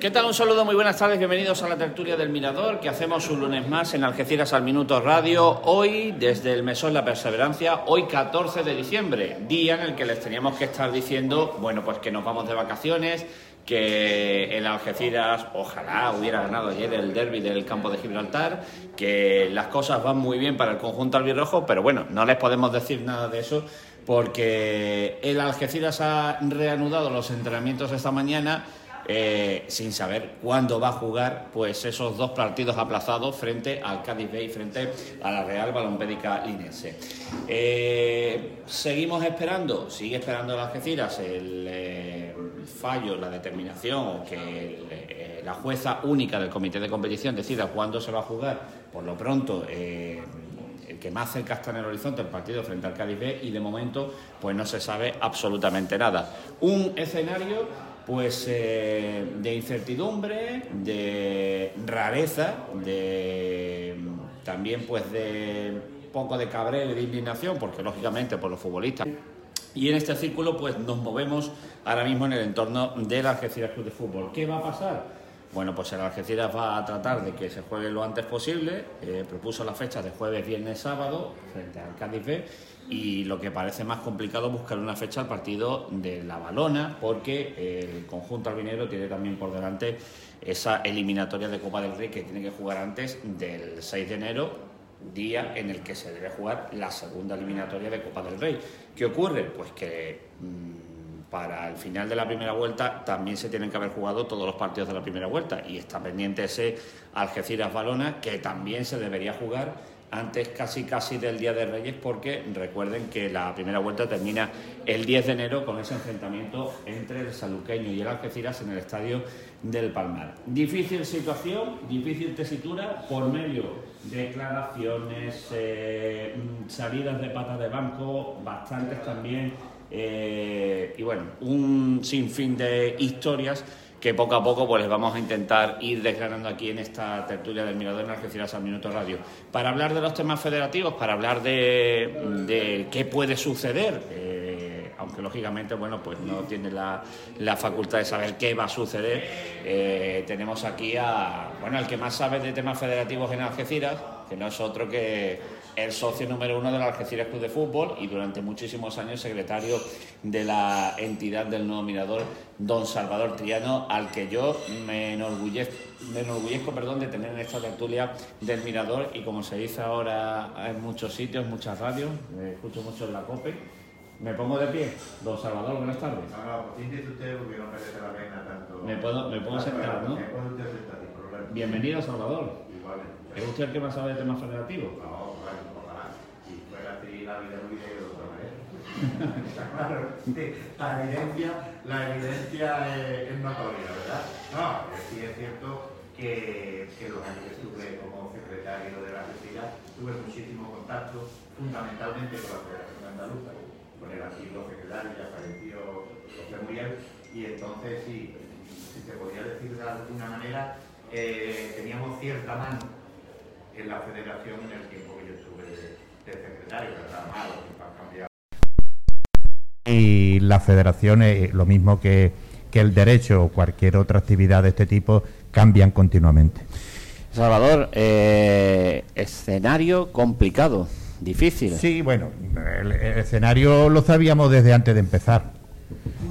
¿Qué tal? Un saludo, muy buenas tardes, bienvenidos a la tertulia del Mirador que hacemos un lunes más en Algeciras al Minuto Radio. Hoy, desde el Mesón La Perseverancia, hoy 14 de diciembre, día en el que les teníamos que estar diciendo, bueno, pues que nos vamos de vacaciones, que el Algeciras ojalá hubiera ganado ayer el derby del campo de Gibraltar, que las cosas van muy bien para el conjunto albirrojo, pero bueno, no les podemos decir nada de eso porque el Algeciras ha reanudado los entrenamientos esta mañana eh, sin saber cuándo va a jugar pues esos dos partidos aplazados frente al Cádiz Bay y frente a la Real Balompédica Linense. Eh, seguimos esperando, sigue esperando el Algeciras el eh, fallo, la determinación que la jueza única del comité de competición decida cuándo se va a jugar. Por lo pronto el que más cerca está en el horizonte el partido frente al Cádiz B y de momento pues no se sabe absolutamente nada. Un escenario pues eh, de incertidumbre, de rareza, de también pues de poco de cabreo y de indignación, porque lógicamente por los futbolistas. Y en este círculo pues nos movemos ahora mismo en el entorno del Algeciras Club de Fútbol. ¿Qué va a pasar? Bueno, pues el Algeciras va a tratar de que se juegue lo antes posible. Eh, propuso la fecha de jueves, viernes, sábado frente al Cádiz B y lo que parece más complicado buscar una fecha al partido de la balona porque el conjunto albinero tiene también por delante esa eliminatoria de Copa del Rey que tiene que jugar antes del 6 de enero día en el que se debe jugar la segunda eliminatoria de Copa del Rey. ¿Qué ocurre? Pues que mm, para el final de la primera vuelta también se tienen que haber jugado todos los partidos de la primera vuelta y está pendiente ese Algeciras Balona que también se debería jugar antes casi casi del Día de Reyes porque recuerden que la primera vuelta termina el 10 de enero con ese enfrentamiento entre el saluqueño y el Algeciras en el estadio del Palmar. Difícil situación, difícil tesitura por medio de declaraciones, eh, salidas de patas de banco, bastantes también eh, y bueno, un sinfín de historias que poco a poco pues les vamos a intentar ir desgranando aquí en esta tertulia del Mirador en Algeciras al Minuto Radio. Para hablar de los temas federativos, para hablar de, qué puede suceder, eh, aunque lógicamente bueno pues no tiene la, facultad de saber qué va a suceder, eh, tenemos aquí a bueno al que más sabe de temas federativos en Algeciras, que no es otro que el socio número uno del Algeciras Club de Fútbol y durante muchísimos años secretario de la entidad del nuevo mirador, don Salvador Triano, al que yo me enorgullezco, me enorgullezco perdón, de tener en esta tertulia del mirador y como se dice ahora en muchos sitios, muchas radios, me escucho mucho en la COPE. Me pongo de pie. Don Salvador, buenas tardes. No, no, pues usted porque no merece la pena tanto. Me puedo, me puedo sentar, ¿no? Me puedo sentar. Bienvenido, Salvador. Igualmente. ¿Es usted el que más sabe de temas federativos? No la vida lo de otra manera. claro, la evidencia, la evidencia es, notoria, ¿verdad? No, sí es cierto que, que, los años que estuve como secretario de la Argentina tuve muchísimo contacto, fundamentalmente con la Federación Andaluza, con el antiguo secretario, ya falleció José Muriel, y entonces sí, si se podía decir de alguna manera, eh, teníamos cierta mano en la federación en el tiempo que yo estuve y la federación, lo mismo que, el derecho o cualquier otra actividad de este tipo, cambian continuamente. Salvador, eh, escenario complicado, difícil. Sí, bueno, el, escenario lo sabíamos desde antes de empezar.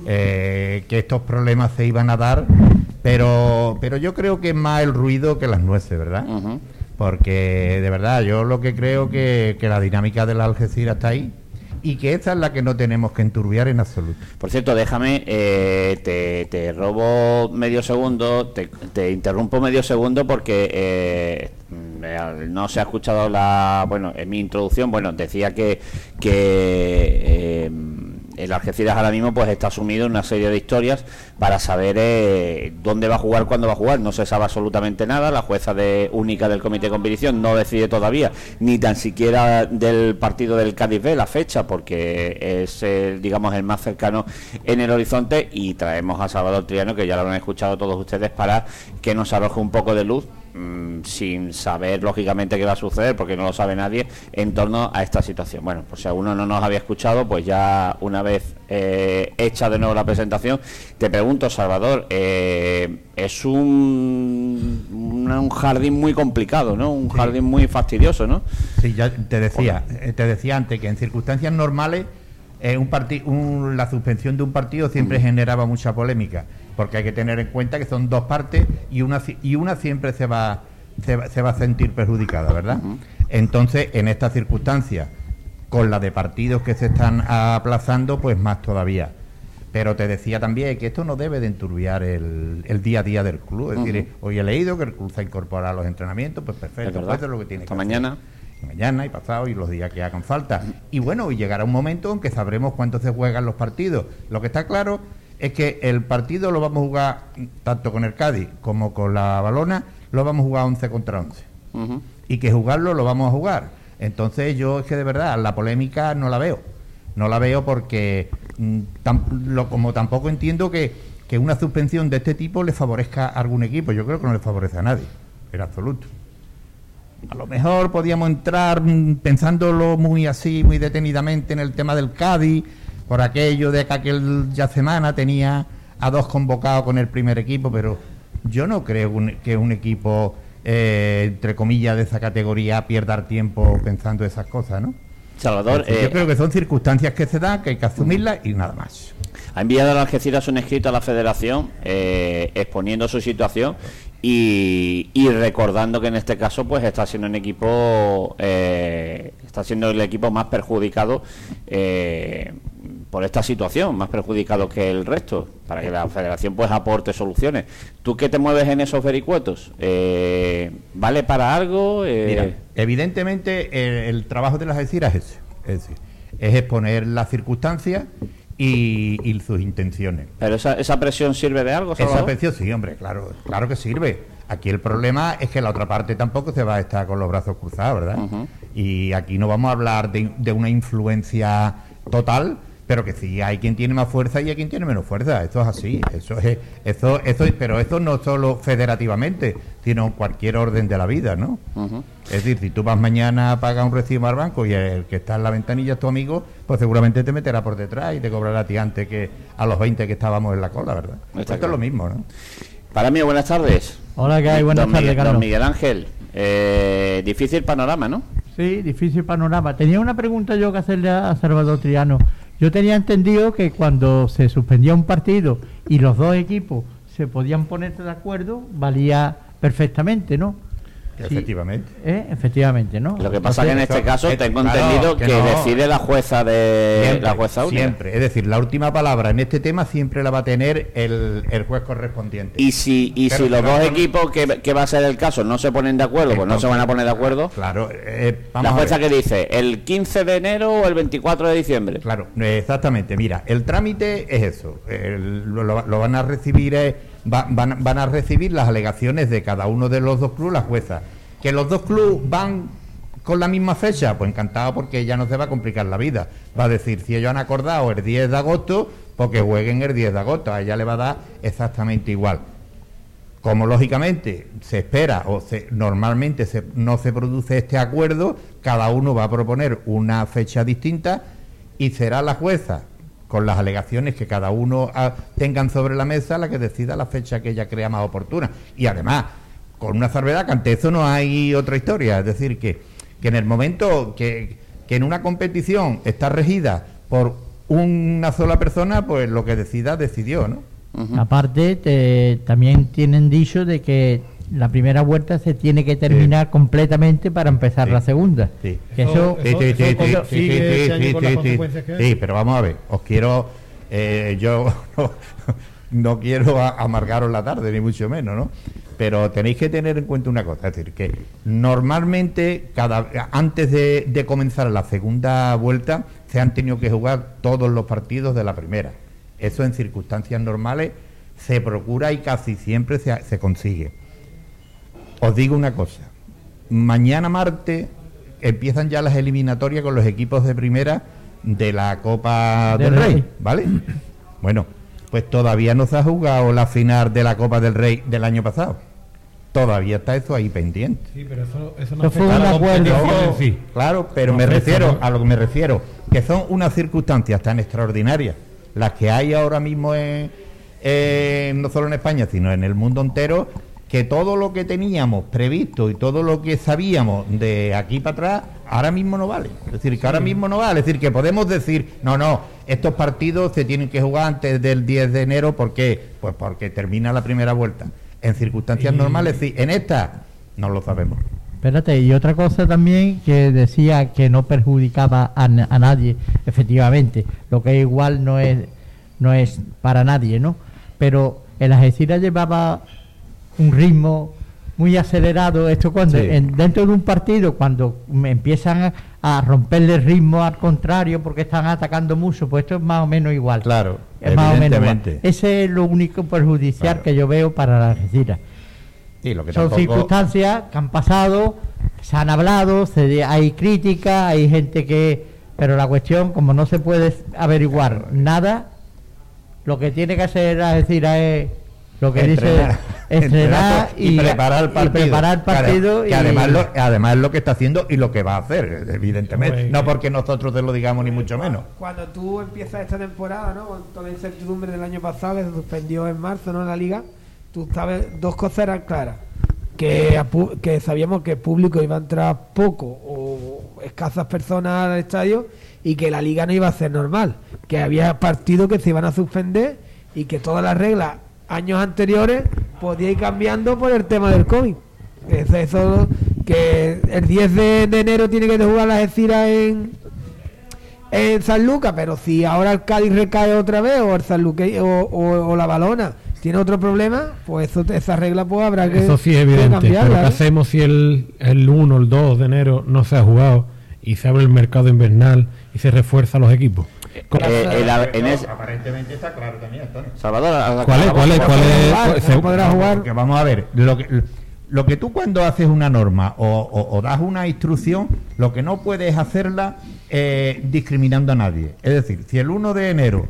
Eh, que estos problemas se iban a dar, pero, pero yo creo que es más el ruido que las nueces, ¿verdad? Porque de verdad yo lo que creo que, que la dinámica de la Algeciras está ahí y que esta es la que no tenemos que enturbiar en absoluto. Por cierto, déjame, eh, te, robo medio segundo, te, te, interrumpo medio segundo porque eh, no se ha escuchado la, bueno, en mi introducción, bueno, decía que, que eh, el Algeciras ahora mismo pues está sumido en una serie de historias para saber eh, dónde va a jugar, cuándo va a jugar. No se sabe absolutamente nada. La jueza de única del comité de competición no decide todavía ni tan siquiera del partido del Cádiz B la fecha porque es digamos el más cercano en el horizonte y traemos a Salvador Triano que ya lo han escuchado todos ustedes para que nos arroje un poco de luz mm, sin saber lógicamente qué va a suceder, porque no lo sabe nadie, en torno a esta situación. Bueno, pues si alguno no nos había escuchado, pues ya una vez eh, hecha de nuevo la presentación, te pregunto, Salvador, eh, es un, un jardín muy complicado, ¿no? Un jardín muy fastidioso, ¿no? Sí, ya te decía, eh, te decía antes que en circunstancias normales un la suspensión de un partido siempre generaba mucha polémica, porque hay que tener en cuenta que son dos partes y una, y una siempre se va, se, va a sentir perjudicada, ¿verdad? Entonces, en estas circunstancias, con la de partidos que se están aplazando, pues más todavía. Pero te decía también que esto no debe de enturbiar el, día a día del club. Es decir, hoy he leído que el club se ha incorporado a los entrenamientos, pues perfecto, pues eso es lo que tiene Esta mañana mañana y pasado y los días que hagan falta. Y bueno, y llegará un momento en que sabremos cuánto se juegan los partidos. Lo que está claro es que el partido lo vamos a jugar tanto con el Cádiz como con la Balona, lo vamos a jugar 11 contra 11. Y que jugarlo lo vamos a jugar. Entonces yo es que de verdad la polémica no la veo. No la veo porque mm, lo, como tampoco entiendo que, que una suspensión de este tipo le favorezca a algún equipo. Yo creo que no le favorece a nadie, en absoluto. A lo mejor podíamos entrar mm, pensándolo muy así, muy detenidamente en el tema del Cádiz, por aquello de que aquella semana tenía a dos convocados con el primer equipo, pero yo no creo que un equipo, eh, entre comillas, de esa categoría pierda tiempo pensando esas cosas, ¿no? Salvador, yo eh, creo que son circunstancias que se dan, que hay que asumirlas y nada más. Ha enviado a Algeciras un escrito a la Federación eh, exponiendo su situación y, recordando que en este caso pues está siendo un equipo eh, está siendo el equipo más perjudicado por esta situación más perjudicado que el resto para que la federación pues aporte soluciones tú que te mueves en esos vericuetos eh, vale para algo Mira, evidentemente el, trabajo de las Algeciras es es, es exponer las circunstancias y, sus intenciones. ¿Pero esa, esa presión sirve de algo? Esa presión sí, hombre, claro, claro que sirve. Aquí el problema es que la otra parte tampoco se va a estar con los brazos cruzados, ¿verdad? Y aquí no vamos a hablar de, de una influencia total, pero que sí hay quien tiene más fuerza y hay quien tiene menos fuerza. Esto es así. Eso es, eso, eso, pero esto no solo federativamente, sino en cualquier orden de la vida, ¿no? Es decir, si tú vas mañana a pagar un recibo al banco y el que está en la ventanilla es tu amigo, pues seguramente te meterá por detrás y te cobrará a ti antes que a los 20 que estábamos en la cola, ¿verdad? esto es lo mismo, ¿no? Para mí, buenas tardes. Hola, ¿qué hay? Buenas tardes, Carlos. Miguel Ángel, eh, difícil panorama, ¿no? Sí, difícil panorama. Tenía una pregunta yo que hacerle a Salvador Triano. Yo tenía entendido que cuando se suspendía un partido y los dos equipos se podían poner de acuerdo, valía perfectamente, ¿no? Efectivamente. ¿Eh? Efectivamente, ¿no? Lo que pasa es que en este caso tengo entendido que, decide la jueza de la jueza única. Siempre, es decir, la última palabra en este tema siempre la va a tener el, juez correspondiente. Y si y si los dos equipos que, va a ser el caso no se ponen de acuerdo, pues no se van a poner de acuerdo. Claro, eh, la jueza que dice, el 15 de enero o el 24 de diciembre. Claro, exactamente. Mira, el trámite es eso. lo, van a recibir eh, van, van, a recibir las alegaciones de cada uno de los dos clubes, la jueza. Que los dos clubes van con la misma fecha, pues encantado porque ya no se va a complicar la vida. Va a decir, si ellos han acordado el 10 de agosto, porque pues jueguen el 10 de agosto, a ella le va a dar exactamente igual. Como lógicamente se espera o se, normalmente se, no se produce este acuerdo, cada uno va a proponer una fecha distinta y será la jueza con las alegaciones que cada uno ah, tengan sobre la mesa, la que decida la fecha que ella crea más oportuna. Y además, con una salvedad que ante eso no hay otra historia, es decir, que, que en el momento que, que en una competición está regida por una sola persona, pues lo que decida decidió, ¿no? Aparte, también tienen dicho de que la primera vuelta se tiene que terminar completamente para empezar la segunda. Sí. eso, sí, pero vamos a ver, os quiero, eh, yo no, quiero amargaros la tarde, ni mucho menos, ¿no? Pero tenéis que tener en cuenta una cosa, es decir, que normalmente cada antes de, de comenzar la segunda vuelta se han tenido que jugar todos los partidos de la primera. Eso en circunstancias normales se procura y casi siempre se, se consigue. Os digo una cosa, mañana martes empiezan ya las eliminatorias con los equipos de primera de la Copa del, Rey, ¿vale? Bueno, pues todavía no se ha jugado la final de la Copa del Rey del año pasado. todavía está eso ahí pendiente. Sí, pero eso, eso Eso fue un la acuerdo. sí. Claro, pero No me refiero ¿no? a lo que me refiero, que son unas circunstancias tan extraordinarias las que hay ahora mismo en, en- no solo en España, sino en el mundo entero, que todo lo que teníamos previsto y todo lo que sabíamos de aquí para atrás, ahora mismo no vale. Es decir, que ahora mismo no vale. Es decir, que podemos decir, no, no, estos partidos se tienen que jugar antes del 10 de enero, ¿por qué? Pues porque termina la primera vuelta. En circunstancias Y- normales, sí. En esta, no lo sabemos. Espérate, y otra cosa también que decía que no perjudicaba a, a nadie, efectivamente, lo que igual no es no es para nadie, ¿no? Pero el Algeciras llevaba un ritmo muy acelerado, esto cuando Sí. en- dentro de un partido cuando me empiezan a, a romperle el ritmo al contrario porque están atacando mucho, pues esto es más o menos igual. Claro, es más o menos igual. Ese es lo único perjudicial Claro. que yo veo para la Algeciras. Sí, lo que Son tampoco- circunstancias que han pasado, se han hablado, se hay crítica, hay gente que... Pero la cuestión, como no se puede averiguar nada, lo que tiene que hacer es decir es lo que Entrenar. dice entrenar y, preparar el y partido. preparar el Que partido que y- además, lo, además lo que está haciendo y lo que va a hacer, evidentemente. No que- porque nosotros te lo digamos ni mucho menos. Cuando tú empiezas esta temporada, ¿no? Con toda la incertidumbre del año pasado, que se suspendió en marzo, ¿no? En la liga, tú sabes, dos cosas eran claras. Que, que sabíamos que el público iba a entrar poco o escasas personas al estadio y que la liga no iba a ser normal. Que había partidos que se iban a suspender y que todas las reglas años anteriores podía ir cambiando por el tema del COVID. Eso, eso que el 10 de, de enero tiene que jugar la Algeciras en, en San Lucas, pero si ahora el Cádiz recae otra vez o el San Luque- o, o- o la Balona tiene otro problema, pues eso, esa regla pues habrá que, Eso sí es que evidente. cambiarla, pero ¿qué ¿eh? hacemos si el, el 1, el 2 de enero no se ha jugado y se abre el mercado invernal y se refuerzan los equipos? Eh, el- en ese- Aparentemente está claro también, Antonio. Salvador, ¿Cuál es? ¿Cuál es? ¿Cuál es? se- podrá jugar. Porque vamos a ver, lo que, lo que tú cuando haces una norma o, o- o das una instrucción, lo que no puedes hacerla eh, discriminando a nadie. Es decir, si el 1 de enero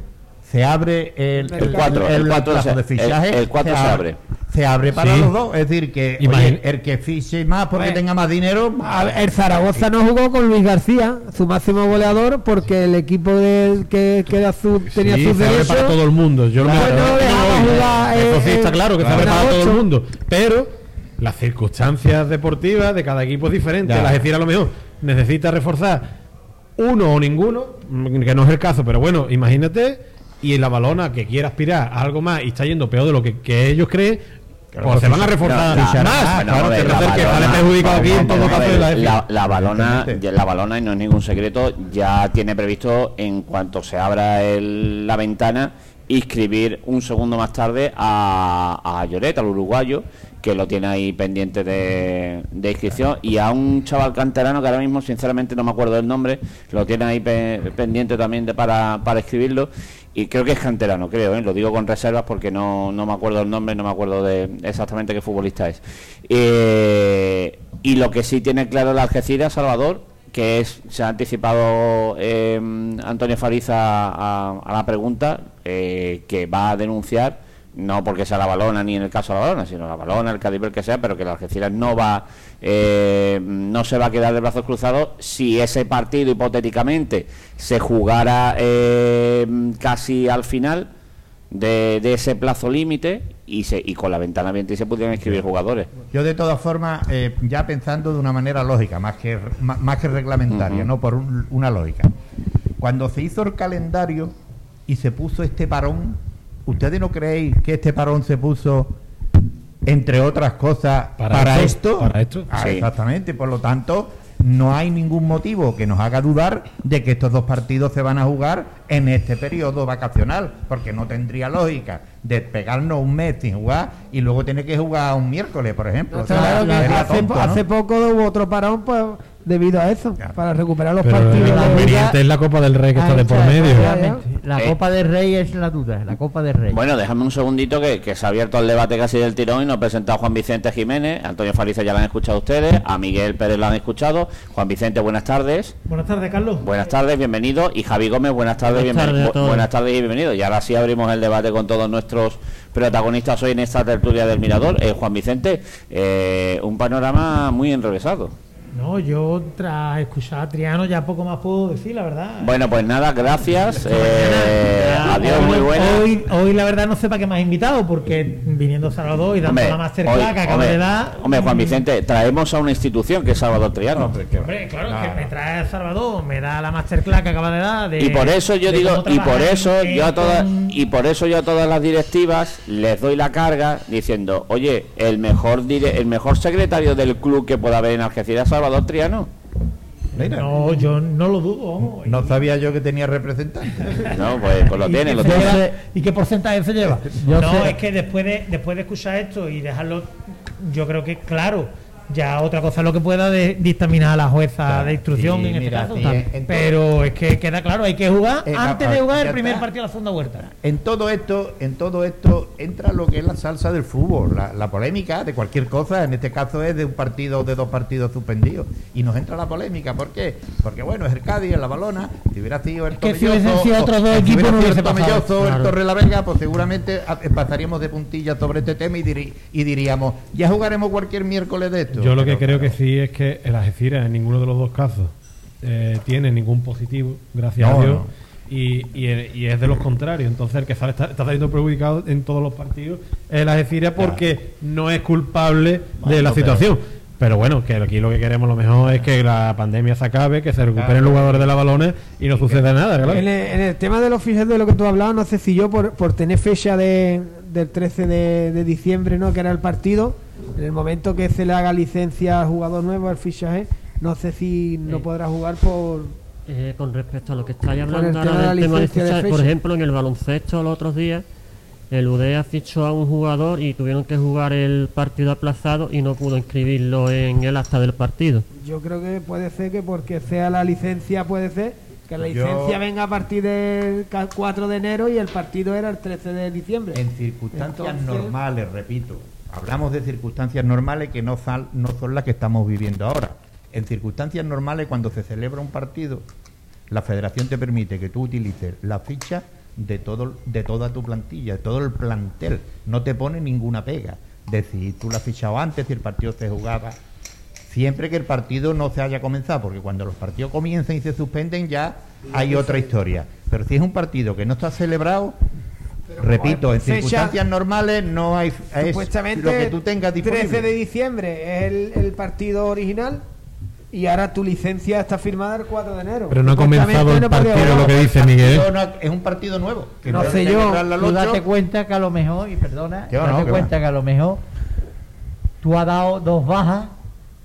se abre el, El cuatro, el cuatro plazo se- de fichaje, el- el cuatro se abre. Se abre para Sí. los dos. Es decir, que oye, el que fiche más porque Bueno, tenga más dinero. Ver, el Zaragoza no jugó con Luis García, su máximo goleador, porque el equipo del que, que era su, tenía Sí, sus se abre derechos. para todo el mundo. Yo Claro, me- no no, jugar, Eso sí eh, está eh, claro que se abre claro. para todo el mundo. Pero las circunstancias deportivas de cada equipo es diferente. Ya. La Algeciras a lo mejor necesita reforzar uno o ninguno, que no es el caso, pero bueno, imagínate. Y la balona que quiera aspirar a algo más y está yendo peor de lo que, que ellos creen, Claro, pues se van a reforzar No, la- más. bueno, claro, a ver, que la no que perjudicado aquí en todo caso la Algeciras. la, la balona, la balona, y no es ningún secreto, ya tiene previsto en cuanto se abra el- la ventana inscribir un segundo más tarde a, a Lloret, al uruguayo, que lo tiene ahí pendiente de, de inscripción, y a un chaval canterano que ahora mismo sinceramente no me acuerdo del nombre, lo tiene ahí pe- pendiente también de, para, para escribirlo, y creo que es canterano, creo, ¿eh? lo digo con reservas porque no, no me acuerdo el nombre, no me acuerdo de exactamente qué futbolista es. Eh, y lo que sí tiene claro el Algeciras, Salvador, que es, se ha anticipado eh, Antonio Fariza a, a la pregunta, eh, que va a denunciar, no porque sea la balona ni en el caso de la balona, sino la balona, el el que sea, pero que el Algeciras no va, eh, no se va a quedar de brazos cruzados si ese partido hipotéticamente se jugara eh, casi al final de, de ese plazo límite y, se, y con la ventana abierta y se pudieran inscribir jugadores. Yo de todas formas, eh, ya pensando de una manera lógica, más que, más, más que reglamentaria, no por un- una lógica. Cuando se hizo el calendario y se puso este parón, ¿ustedes no creéis que este parón se puso, entre otras cosas, ¿Para para, esto? esto? ¿Para esto? Ah, Sí. Exactamente, por lo tanto, no hay ningún motivo que nos haga dudar de que estos dos partidos se van a jugar en este periodo vacacional, porque no tendría lógica de pegarnos un mes sin jugar y luego tener que jugar un miércoles, por ejemplo. No, O sea, está claro que sería hace, tonto, ¿no? hace poco hubo otro parón, pues debido a eso, Claro. para recuperar los Pero partidos. lo de- conveniente es la Copa del Rey que está de por medio. La Eh. Copa del Rey es la duda, la Copa del Rey. Bueno, déjame un segundito que, que se ha abierto el debate casi del tirón y nos presenta a Juan Vicente Jiménez, Antonio Fariza ya lo han escuchado ustedes, a Miguel Pérez lo han escuchado, Juan Vicente, buenas tardes. Buenas tardes, Carlos. Buenas tardes, bienvenido. Y Javi Gómez, buenas tardes, Buenas bienvenido. buenas tardes y bienvenido. Y ahora sí abrimos el debate con todos nuestros protagonistas hoy en esta tertulia del Mirador. Eh, Juan Vicente, eh, un panorama muy enrevesado. No, yo tras escuchar a Triano ya poco más puedo decir, la verdad. Bueno, pues nada, gracias. eh, adiós, muy buenas. Hoy, hoy la verdad no sé para qué me has invitado, porque viniendo Salvador y dando Hombre, la masterclass hoy- que acaba hombre, de dar. hombre, Juan Vicente, traemos a una institución que es Salvador Triano. Hombre. Hombre, claro, que me trae a Salvador, me da la masterclass que acaba de dar. De, y por eso yo digo y por eso en- yo a todas con- y por eso yo a todas las directivas les doy la carga diciendo oye el mejor dire- el mejor secretario del club que pueda haber en Algeciras es Salvador Triano Mira, No, yo no lo dudo. no sabía yo que tenía representante. no pues, pues lo ¿Y tiene qué lo tiene lleva? sé- ¿Y qué porcentaje se lleva? Yo no, sé- es que después de, después de escuchar esto y dejarlo, yo creo que claro, ya otra cosa es lo que pueda de, dictaminar a la jueza Claro, de instrucción en este mira, caso. en- Pero es que queda claro, hay que jugar Eh, antes a- de a- jugar el primer está. partido de la segunda vuelta. En todo esto, en todo esto entra lo que es la salsa del fútbol, la, la polémica de cualquier cosa, en este caso es de un partido o de dos partidos suspendidos. Y nos entra la polémica, ¿por qué? Porque bueno, es el Cádiz, es la balona, si hubiera sido el que si hubiesen sido otros dos si equipos no hubiese el pasado. El. Torre la Vega, pues seguramente a- pasaríamos de puntillas sobre este tema y, diri- y diríamos, ya jugaremos cualquier miércoles de esto. Yo lo que creo que sí es que el Algeciras en ninguno de los dos casos eh, tiene ningún positivo, gracias No, a Dios. no. Y, y- y es de los contrarios. Entonces el que sale, está, está saliendo perjudicado en todos los partidos es el Algeciras porque no es culpable de la pero- situación. Pero bueno, que aquí lo que queremos lo mejor es que la pandemia se acabe, que se recuperen Claro. los jugadores de la balones y no suceda nada, claro. En el, en el tema de los fichajes de lo que tú hablabas, no sé si yo por, por tener fecha de, del 13 de, de diciembre, ¿no? que era el partido, en el momento que se le haga licencia al jugador nuevo, al fichaje, no sé si no Eh. podrá jugar por... Eh, con respecto a lo que estáis hablando ahora de del tema de licencia de fichaje, por ejemplo, en el baloncesto los otros días, el UDEA fichó a un jugador y tuvieron que jugar el partido aplazado y no pudo inscribirlo en el acta del partido. Yo creo que puede ser que porque sea la licencia, puede ser que la Yo- licencia venga a partir del ca- 4 de enero y el partido era el 13 de diciembre. En circunstancias Entonces- normales, repito, hablamos de circunstancias normales que no, no son las que estamos viviendo ahora. En circunstancias normales, cuando se celebra un partido, la federación te permite que tú utilices la ficha de todo de toda tu plantilla, de todo el plantel. No te pone ninguna pega. Decir, tú la has fichado antes, si el partido se jugaba siempre que el partido no se haya comenzado, porque cuando los partidos comienzan y se suspenden ya hay otra historia. Pero si es un partido que no está celebrado, repito, en fecha- circunstancias normales no hay es Supuestamente lo que tú tengas disponible. 13 de diciembre es el, el partido original y ahora tu licencia está firmada el 4 de enero. Pero no ha comenzado el partido, lo que dice El Miguel. es un partido nuevo. que No sé yo, Tú date cuenta que a lo mejor, y perdona, date no, cuenta va. que a lo mejor tú has dado dos bajas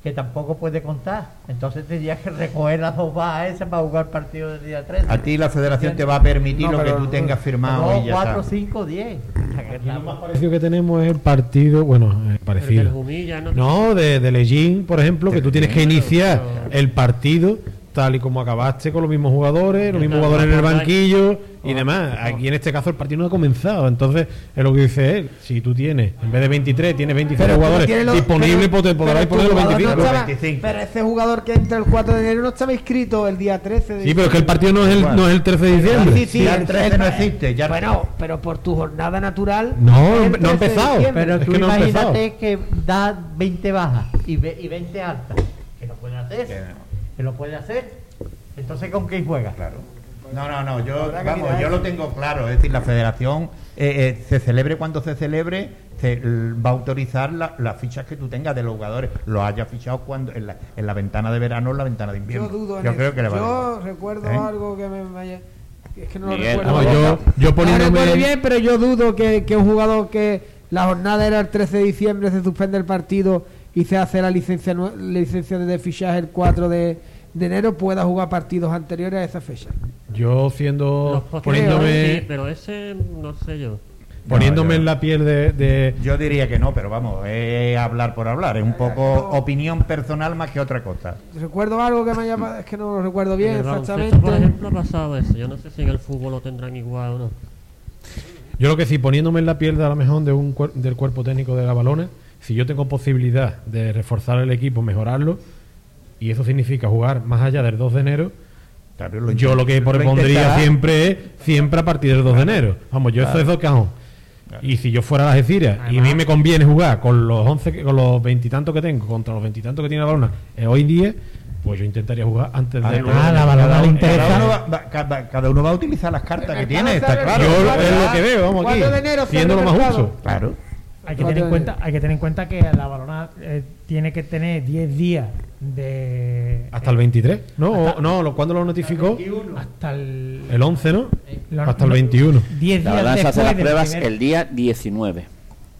que tampoco puede contar. Entonces tendrías que recoger las dos bajas esas para jugar el partido del día 13. A ti la federación te va a permitir No, lo que tú tengas firmado Dos, y ya cuatro, está. cinco, diez. O sea, que Aquí lo estamos- más parecido que tenemos es el partido, bueno, eh, del parecido. ¿no? No, de, de Lejín, por ejemplo, que tú tienes que iniciar el partido tal y como acabaste con los mismos jugadores, los mismos jugadores en el banquillo y demás. Aquí en este caso el partido no ha comenzado. Entonces, es lo que dice él. Si tú tienes, en vez de 23, tienes 26 Pero tú jugadores tienes los- disponibles, pero- pues podrás poner los jugador no 25. estaba- 25. Pero ese jugador que entra el 4 de enero no estaba inscrito el día 13 de Sí, pero es que el partido no es el, no es el 13 de diciembre. Sí, sí, Ya el el 13 no existe, ya Bueno, pero por tu jornada natural. No, no ha 13 de empezado. Pero Es tú que no imagínate que da 20 bajas y, ve- y 20 altas. Que lo puede hacer. Que lo puede hacer. Entonces, ¿con quién juega? Claro. No, no, no, yo, vamos, yo lo tengo claro, es decir, la federación eh, eh, se celebre cuando se celebre, se va a autorizar la- las fichas que tú tengas de los jugadores, los haya fichado cuando en la, en la ventana de verano o en la ventana de invierno. Yo dudo en Yo eso. creo que le va a Yo recuerdo ¿Eh? algo que me vaya. Es que no Miguel, lo recuerdo. Yo, yo No poniéndome. recuerdo bien, pero yo dudo que, que un jugador que la jornada era el 13 de diciembre, se suspende el partido y se hace la licencia la licencia de fichaje el 4 de, de enero, pueda jugar partidos anteriores a esa fecha. Yo siendo. Poniéndome. sí, pero ese no sé yo. poniéndome yo- en la piel de, de- Yo diría que no, pero vamos, es hablar por hablar, es un poco opinión personal más que otra cosa. Recuerdo algo que me haya es que no lo recuerdo En bien baloncesto, por exactamente. ejemplo, ha pasado eso. Yo no sé si en el fútbol lo tendrán igual o no. Yo lo que sí, poniéndome en la piel de a lo mejor de un del cuerpo técnico de la balona, si yo tengo posibilidad de reforzar el equipo, mejorarlo, y eso significa jugar más allá del 2 de enero, Claro, yo lo que propondría siempre es siempre a partir del 2 de enero. Vamos, yo eso es dos cajón. Y si yo fuera a las Algeciras y a mí me conviene jugar con los 11, que- con los veintitantos que tengo contra los veintitantos que tiene la balona eh, hoy en día, pues yo intentaría jugar antes de... Ah, la balona cada, le uno- interesa. cada uno va, va- cada, cada uno va a utilizar las cartas que tiene, está claro. Yo es lo que veo, vamos aquí. cuatro de enero Siendo lo más justo. Claro. Hay que, No tener en cuenta, hay que tener en cuenta que la balona eh, tiene que tener 10 días de. Hasta el 23, ¿no? O- Hasta- no, ¿cuándo lo notificó? Hasta el. El 11, ¿no? lo- Hasta el no, 21. 10 La días verdad se después hace las pruebas primer- el día 19.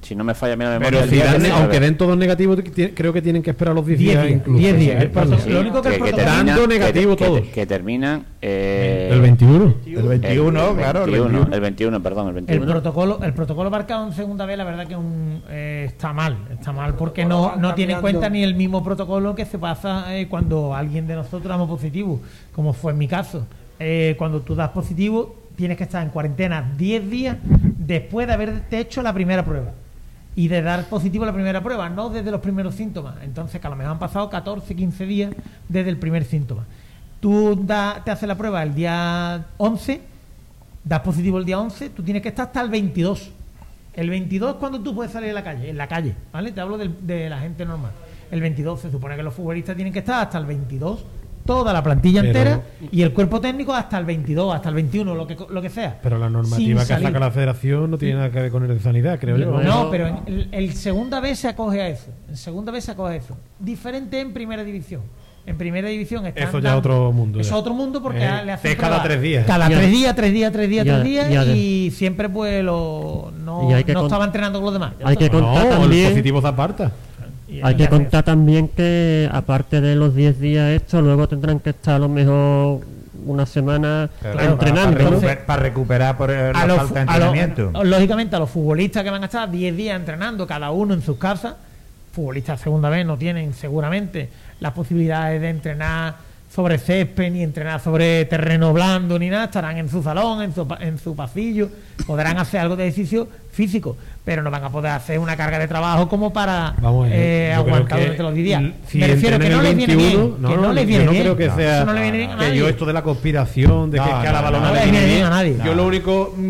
Si no me falla bien la memoria. Pero el si día dan- 19. aunque den todos negativos, ti- creo que tienen que esperar los 10 10 días, días, incluso. 10 días. Sí, El protocolo- sí. lo único que el protocolo- Dando que- negativo que, todos. que terminan eh, El 21. El 21, claro, el 21, 21. el 21, perdón, el El 21. protocolo, el protocolo marcado en segunda vez, la verdad que un, eh, está mal, está mal porque no, no tiene en cuenta ni el mismo protocolo que se pasa eh, cuando alguien de nosotros damos positivo, como fue en mi caso. Eh, cuando tú das positivo, tienes que estar en cuarentena 10 días después de haberte hecho la primera prueba y de dar positivo la primera prueba, no desde los primeros síntomas. Entonces, que a lo mejor han pasado 14, 15 días desde el primer síntoma. Tú te haces la prueba el día 11, das positivo el día 11, tú tienes que estar hasta el 22. El 22 es cuando tú puedes salir a la calle, en la calle, ¿vale? Te hablo de, la gente normal. El 22 se supone que los futbolistas tienen que estar hasta el 22, toda la plantilla Pero- entera, y el cuerpo técnico hasta el 22, hasta el 21, lo que, lo que sea. Pero la normativa que saca la federación no tiene nada que ver con el de sanidad, creo yo. No, No, pero en el, el segunda vez se acoge a eso. En segunda vez se acoge a eso. Diferente en primera división. En primera división están Eso ya es otro mundo, Es otro mundo porque Eh, le hacen es cada tres días. Cada Ya. tres días, tres días, tres días, Ya, tres días. ya y siempre pues lo, no, no con- estaba entrenando con los demás. Hay está. que contar No, el también- positivo se aparta. Y Hay que contar también que, aparte de los 10 días estos, luego tendrán que estar a lo mejor una semana Claro, entrenando. para, ¿no? recuper- para recuperar por el- a los falta de fu- a los- entrenamiento. lógicamente a los futbolistas que van a estar 10 días entrenando cada uno en sus casas, futbolistas de segunda vez no tienen seguramente las posibilidades de entrenar sobre césped ni entrenar sobre terreno blando ni nada, estarán en su salón, en su, pa- en su pasillo, podrán hacer algo de ejercicio físico, pero no van a poder hacer una carga de trabajo como para Vamos, yo- eh, yo creo aguantar que durante los 10 días. si Me refiero que no les viene bien, 21, que no les yo viene no bien. creo que sea Eso no le viene bien a que nadie. yo esto de la conspiración de que, No, que a la no, balona no, le no viene le viene bien. a nadie. Yo No. lo único mm,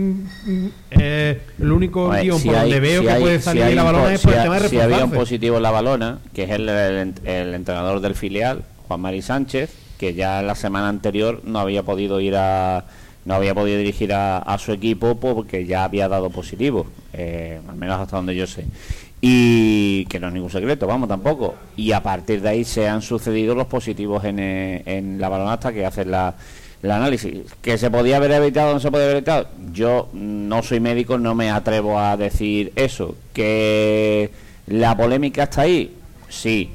mm, eh, el único Hombre, guion si por hay- donde veo si que hay- puede si salir hay la balona es por si el tema de Si había un positivo en la balona, que es el, el- el entrenador del filial, Juan Mari Sánchez, que ya la semana anterior no había podido ir a no había podido dirigir a, su equipo porque ya había dado positivo, eh, al menos hasta donde yo sé. Y que no es ningún secreto, vamos, tampoco. Y a partir de ahí se han sucedido los positivos en, eh, en la balona hasta que hacen la, el análisis. ¿Que se podía haber evitado no se podía haber evitado? Yo no soy médico, no me atrevo a decir eso. ¿Que la polémica está ahí? Sí.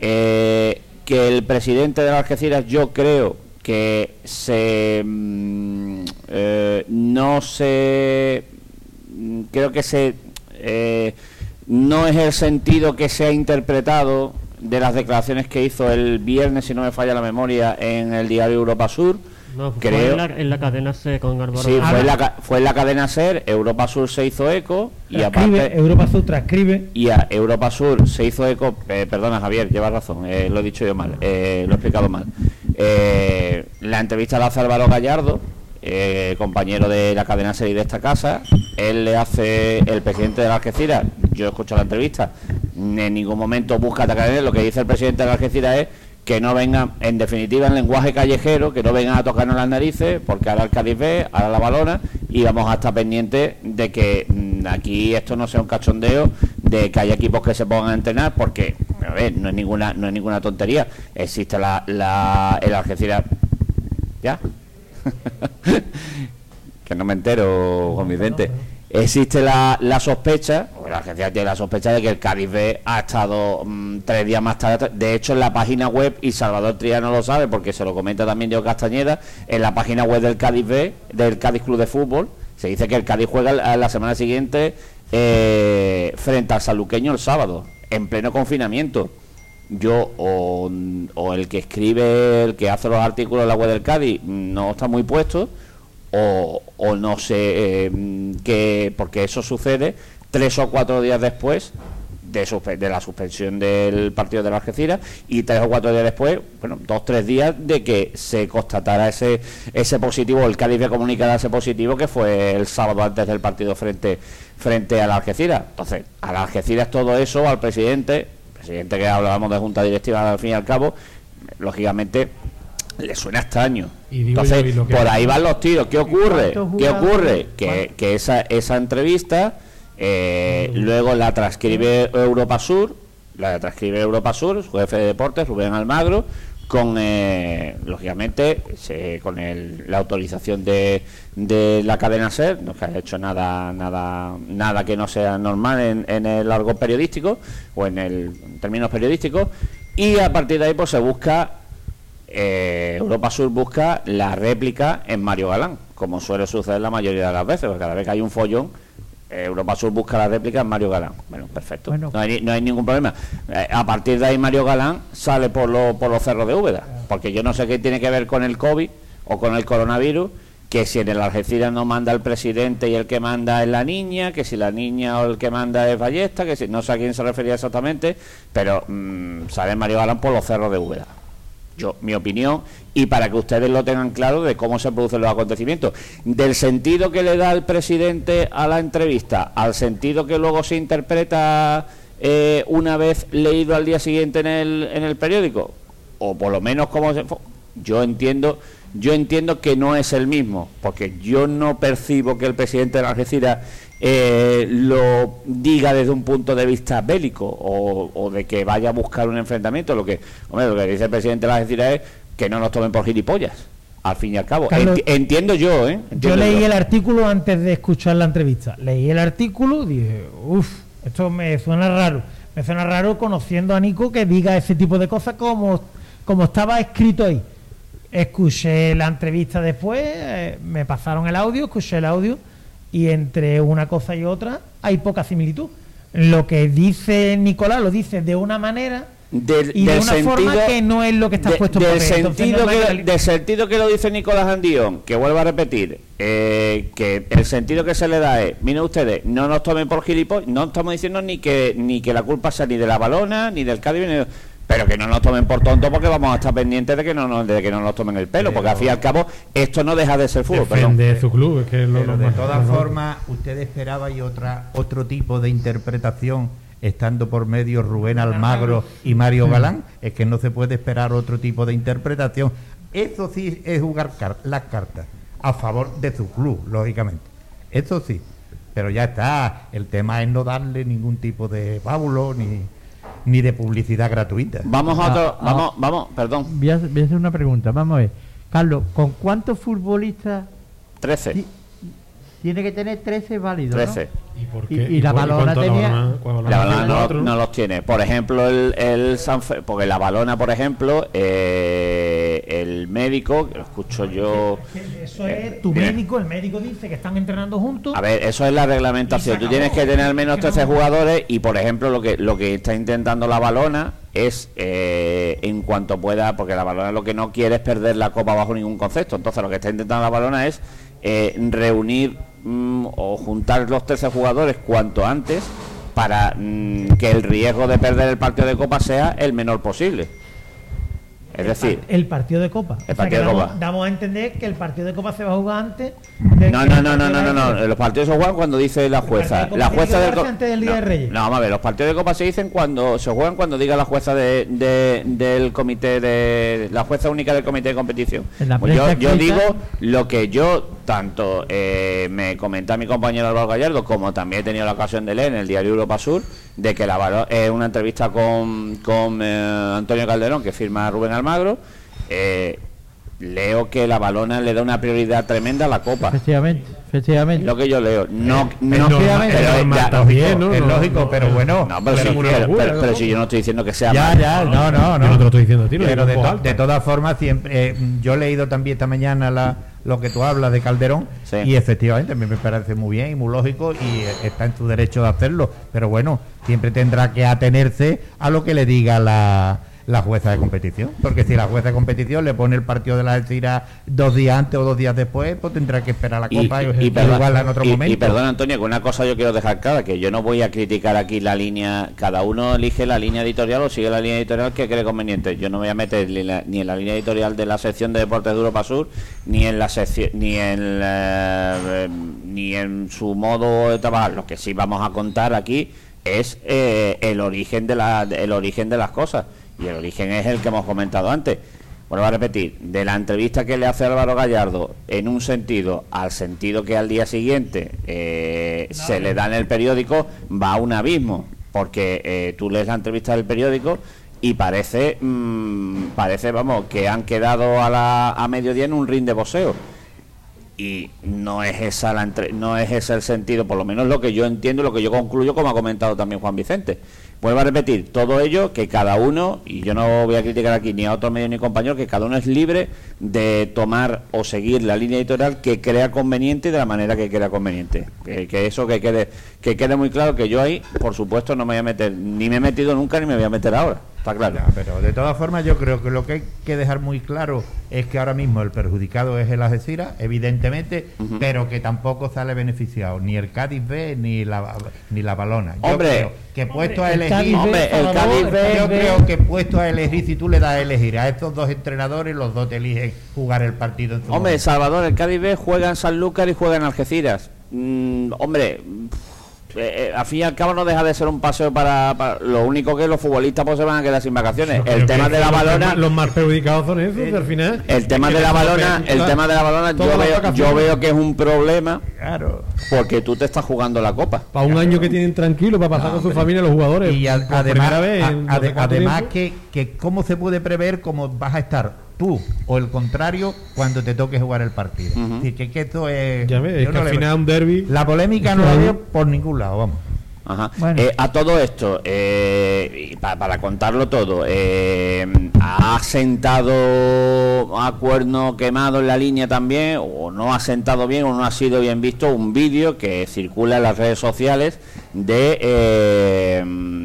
Eh, que el presidente de las Algeciras, yo creo que se. mm, eh, no se. mm, Creo que se. eh, no es el sentido que se ha interpretado de las declaraciones que hizo el viernes, si no me falla la memoria, en el diario Europa Sur. No, fue creo. en la, en la cadena C con Álvaro Sí, fue en, la, fue en la cadena SER, Europa Sur se hizo eco y Transcribe, aparte Europa Sur transcribe. y a Europa Sur se hizo eco, eh, perdona Javier, llevas razón, eh, lo he dicho yo mal, eh, lo he explicado mal. Eh, la entrevista la hace Álvaro Gallardo, eh, compañero de la cadena SER y de esta casa, él le hace el presidente de la Algeciras, yo he escuchado la entrevista, en ningún momento busca atacar a él, lo que dice el presidente de la Algeciras es que no vengan, en definitiva, en lenguaje callejero, que no vengan a tocarnos las narices, porque ahora el Cádiz B, ahora la balona, y vamos a estar pendientes de que mm, aquí esto no sea un cachondeo, de que haya equipos que se pongan a entrenar, porque, a ver, no es ninguna, no es ninguna tontería. Existe la, la el Algeciras. ¿Ya? que no me entero, Juan Vicente. Existe la, la sospecha, o la agencia tiene la sospecha de que el Cádiz B ha estado mm, tres días más tarde. De hecho, en la página web, y Salvador Triano lo sabe porque se lo comenta también yo Castañeda, en la página web del Cádiz B, del Cádiz Club de Fútbol, Se dice que el Cádiz juega la, semana siguiente eh, frente al Saluqueño el sábado, en pleno confinamiento. Yo o, o el que escribe, el que hace los artículos de la web del Cádiz, no está muy puesto, o, o no sé eh, qué, porque eso sucede tres o cuatro días después de, de la suspensión del partido de la Algeciras y tres o cuatro días después, bueno, dos tres días de que se constatara ese ese positivo, el Cádiz de comunicara ese positivo que fue el sábado antes del partido frente frente a la Algeciras. Entonces, a la Algeciras todo eso, al presidente, presidente que hablábamos de junta directiva al fin y al cabo, lógicamente le suena extraño. Y digo Entonces, yo, y lo que- por ahí van los tiros. ¿Qué ocurre? ¿Qué ocurre? Que, que esa, esa entrevista eh, luego la transcribe Europa Sur, la transcribe Europa Sur, su jefe de deportes, Rubén Almagro, con, eh, lógicamente, se- con el- la autorización de, de la cadena SER, no que ha hecho nada nada nada que no sea normal en, en el largo periodístico o en, el, en términos periodísticos, y a partir de ahí pues se busca eh, Europa Sur busca la réplica en Mario Galán, como suele suceder la mayoría de las veces, porque cada vez que hay un follón, eh, Europa Sur busca la réplica en Mario Galán. Bueno, perfecto. Bueno. no, hay, no hay ningún problema. Eh, a partir de ahí Mario Galán sale por, lo- por los cerros de Úbeda, porque yo no sé qué tiene que ver con el COVID o con el coronavirus, que si en el Algeciras no manda el presidente y el que manda es la niña, que si la niña o el que manda es Ballesta, que si no sé a quién se refería exactamente, pero mm, sale Mario Galán por los cerros de Úbeda yo mi opinión y para que ustedes lo tengan claro de cómo se producen los acontecimientos. Del sentido que le da el presidente a la entrevista al sentido que luego se interpreta eh, una vez leído al día siguiente en el, en el periódico o por lo menos como se yo entiendo yo entiendo que no es el mismo porque yo no percibo que el presidente de la Algeciras eh, lo diga desde un punto de vista bélico o, o de que vaya a buscar un enfrentamiento lo que hombre, lo que dice el presidente de la Algeciras es que no nos tomen por gilipollas al fin y al cabo Carlos, entiendo yo ¿eh? Yo leí yo. el artículo antes de escuchar la entrevista. Leí el artículo y dije, uff, esto me suena raro. Me suena raro conociendo a Nico que diga ese tipo de cosas como, como estaba escrito ahí. Escuché la entrevista después, eh, me pasaron el audio, escuché el audio y entre una cosa y otra hay poca similitud. Lo que dice Nicolás lo dice de una manera del, y de del una forma que no es lo que está de- puesto en del papel. Entonces, sentido normal que, del sentido que lo dice Nicolás Andión que vuelvo a repetir eh, que el sentido que se le da es miren ustedes no nos tomen por gilipollas no estamos diciendo ni que ni que la culpa sea ni de la balona ni del Cádiz ni de- pero que no nos tomen por tonto porque vamos a estar pendientes de que no nos, de que no nos tomen el pelo porque al fin y al cabo esto no deja de ser fútbol. Defiende su club, es que es lo Pero de todas formas, usted esperaba y otra otro tipo de interpretación estando por medio Rubén Almagro y Mario Galán, es que no se puede esperar otro tipo de interpretación. Eso sí es jugar car- las cartas a favor de su club, lógicamente. Eso sí. Pero ya está, el tema es no darle ningún tipo de pábulo ni, ni de publicidad gratuita. vamos a Ah, otro ah. vamos vamos perdón Voy a, voy a hacer una pregunta, vamos a ver. Carlos, ¿con cuántos futbolistas 13 ti- tiene que tener 13 válidos? ¿no? 13 ¿Y, por Y- qué? y la balona tenía- balona La balona no, los tiene. Por ejemplo, el, el Sanfe- porque la balona, por ejemplo, eh, el médico, que lo escucho yo. Eso es tu Bien. médico, el médico dice que están entrenando juntos. A ver, eso es la reglamentación. Tú tienes que tener al menos Es que 13 no- jugadores y, por ejemplo, lo que lo que está intentando la balona es, eh, en cuanto pueda, porque la balona lo que no quiere es perder la copa bajo ningún concepto. Entonces, lo que está intentando la balona es eh, reunir mm, o juntar los 13 jugadores cuanto antes para mm, que el riesgo de perder el partido de copa sea el menor posible. Es decir, el partido de Copa. El partido de damos, Copa. damos a entender que el partido de Copa se va a jugar antes. de No, no, no, no, no, no. Los partidos se juegan cuando dice la jueza. La jueza del antes del Día de Reyes. no, vamos a ver, los partidos de Copa se dicen cuando se juegan cuando diga la jueza de, de- del comité de la jueza única del comité de competición. Pues yo, digo lo que yo tanto eh, me comenta mi compañero Álvaro Gallardo como también he tenido la ocasión de leer en el diario Europa Sur de que la valo- es una entrevista con, con eh, Antonio Calderón que firma Rubén Almagro. eh, leo que la balona le da una prioridad tremenda a la copa. Efectivamente, efectivamente. Lo que yo leo. No, Es no, normal, pero es normal ya- también, ¿no? es No, lógico, no, pero no, bueno. No, pero, Pero sí, pero, locura, pero- ¿no? pero si yo no estoy diciendo que sea Ya, mal. ya, no, no, Yo no. no te lo estoy diciendo a ti, Pero de, to- de todas formas, siempre, eh, yo he leído también esta mañana la, lo que tú hablas de Calderón Sí. y efectivamente a mí me parece muy bien y muy lógico y eh, está en su derecho de hacerlo, pero bueno, siempre tendrá que atenerse a lo que le diga la, la jueza de competición, porque si la jueza de competición le pone el partido de la Alcira dos días antes o dos días después, pues tendrá que esperar la copa y, y jugarla en otro momento. y perdona, Antonio, que una cosa yo quiero dejar clara, que yo no voy a criticar aquí la línea, cada uno elige la línea editorial o sigue la línea editorial que cree conveniente. Yo no me voy a meter ni, la- ni en la línea editorial de la sección de Deportes de Europa Sur, ni en la sección, ni en eh, ni en su modo de trabajar. Lo que sí vamos a contar aquí es eh, el origen de la, el origen de las cosas. Y el origen es el que hemos comentado antes. Vuelvo a repetir, de la entrevista que le hace Álvaro Gallardo en un sentido al sentido que al día siguiente eh, se le da en el periódico, va a un abismo, porque eh, tú lees la entrevista del periódico y parece, mm, parece vamos, que han quedado a, la, a mediodía en un ring de boxeo. Y no es esa la entre- no es ese el sentido por lo menos lo que yo entiendo y lo que yo concluyo como ha comentado también Juan Vicente vuelvo a repetir todo ello que cada uno y yo no voy a criticar aquí ni a otro medio ni compañero que cada uno es libre de tomar o seguir la línea editorial que crea conveniente y de la manera que crea conveniente. Que, que eso que quede que quede muy claro que yo ahí por supuesto no me voy a meter ni me he metido nunca ni me voy a meter ahora está claro Ya, pero de todas formas yo creo que lo que hay que dejar muy claro es que ahora mismo el perjudicado es el Algeciras, evidentemente, pero que tampoco sale beneficiado ni el Cádiz B ni la ni la Balona. Yo Hombre. creo que puesto a el elegir, Hombre, el Cádiz B, yo B. creo que puesto a elegir si tú le das a elegir a estos dos entrenadores, los dos te eligen jugar el partido en su Hombre, momento. Salvador, el Cádiz B juega en Sanlúcar y juega en Algeciras. Mm, hombre, eh, al fin y al cabo no deja de ser un paseo para, para- Lo único que los futbolistas pues se van a quedar sin vacaciones. El tema que de la balona... Los más perjudicados son esos, al final. El tema de la balona, el tema de la balona, yo veo, yo veo que es un problema Claro. porque tú te estás jugando la copa. Para un año que tienen tranquilo, para pasar con su familia los jugadores. Y a- además, vez a- no además tiempo. que, que cómo se puede prever cómo vas a estar tú o el contrario cuando te toque jugar el partido. Ujú. Es decir, que, que esto es... Ya ves, es yo que no al final un derby. La polémica no la veo por ningún lado, vamos. Ajá. Bueno. Eh, a todo esto, eh, y pa- para contarlo todo, eh, ¿ha sentado a cuerno quemado en la línea también, o no ha sentado bien, o no ha sido bien visto un vídeo que circula en las redes sociales de, eh,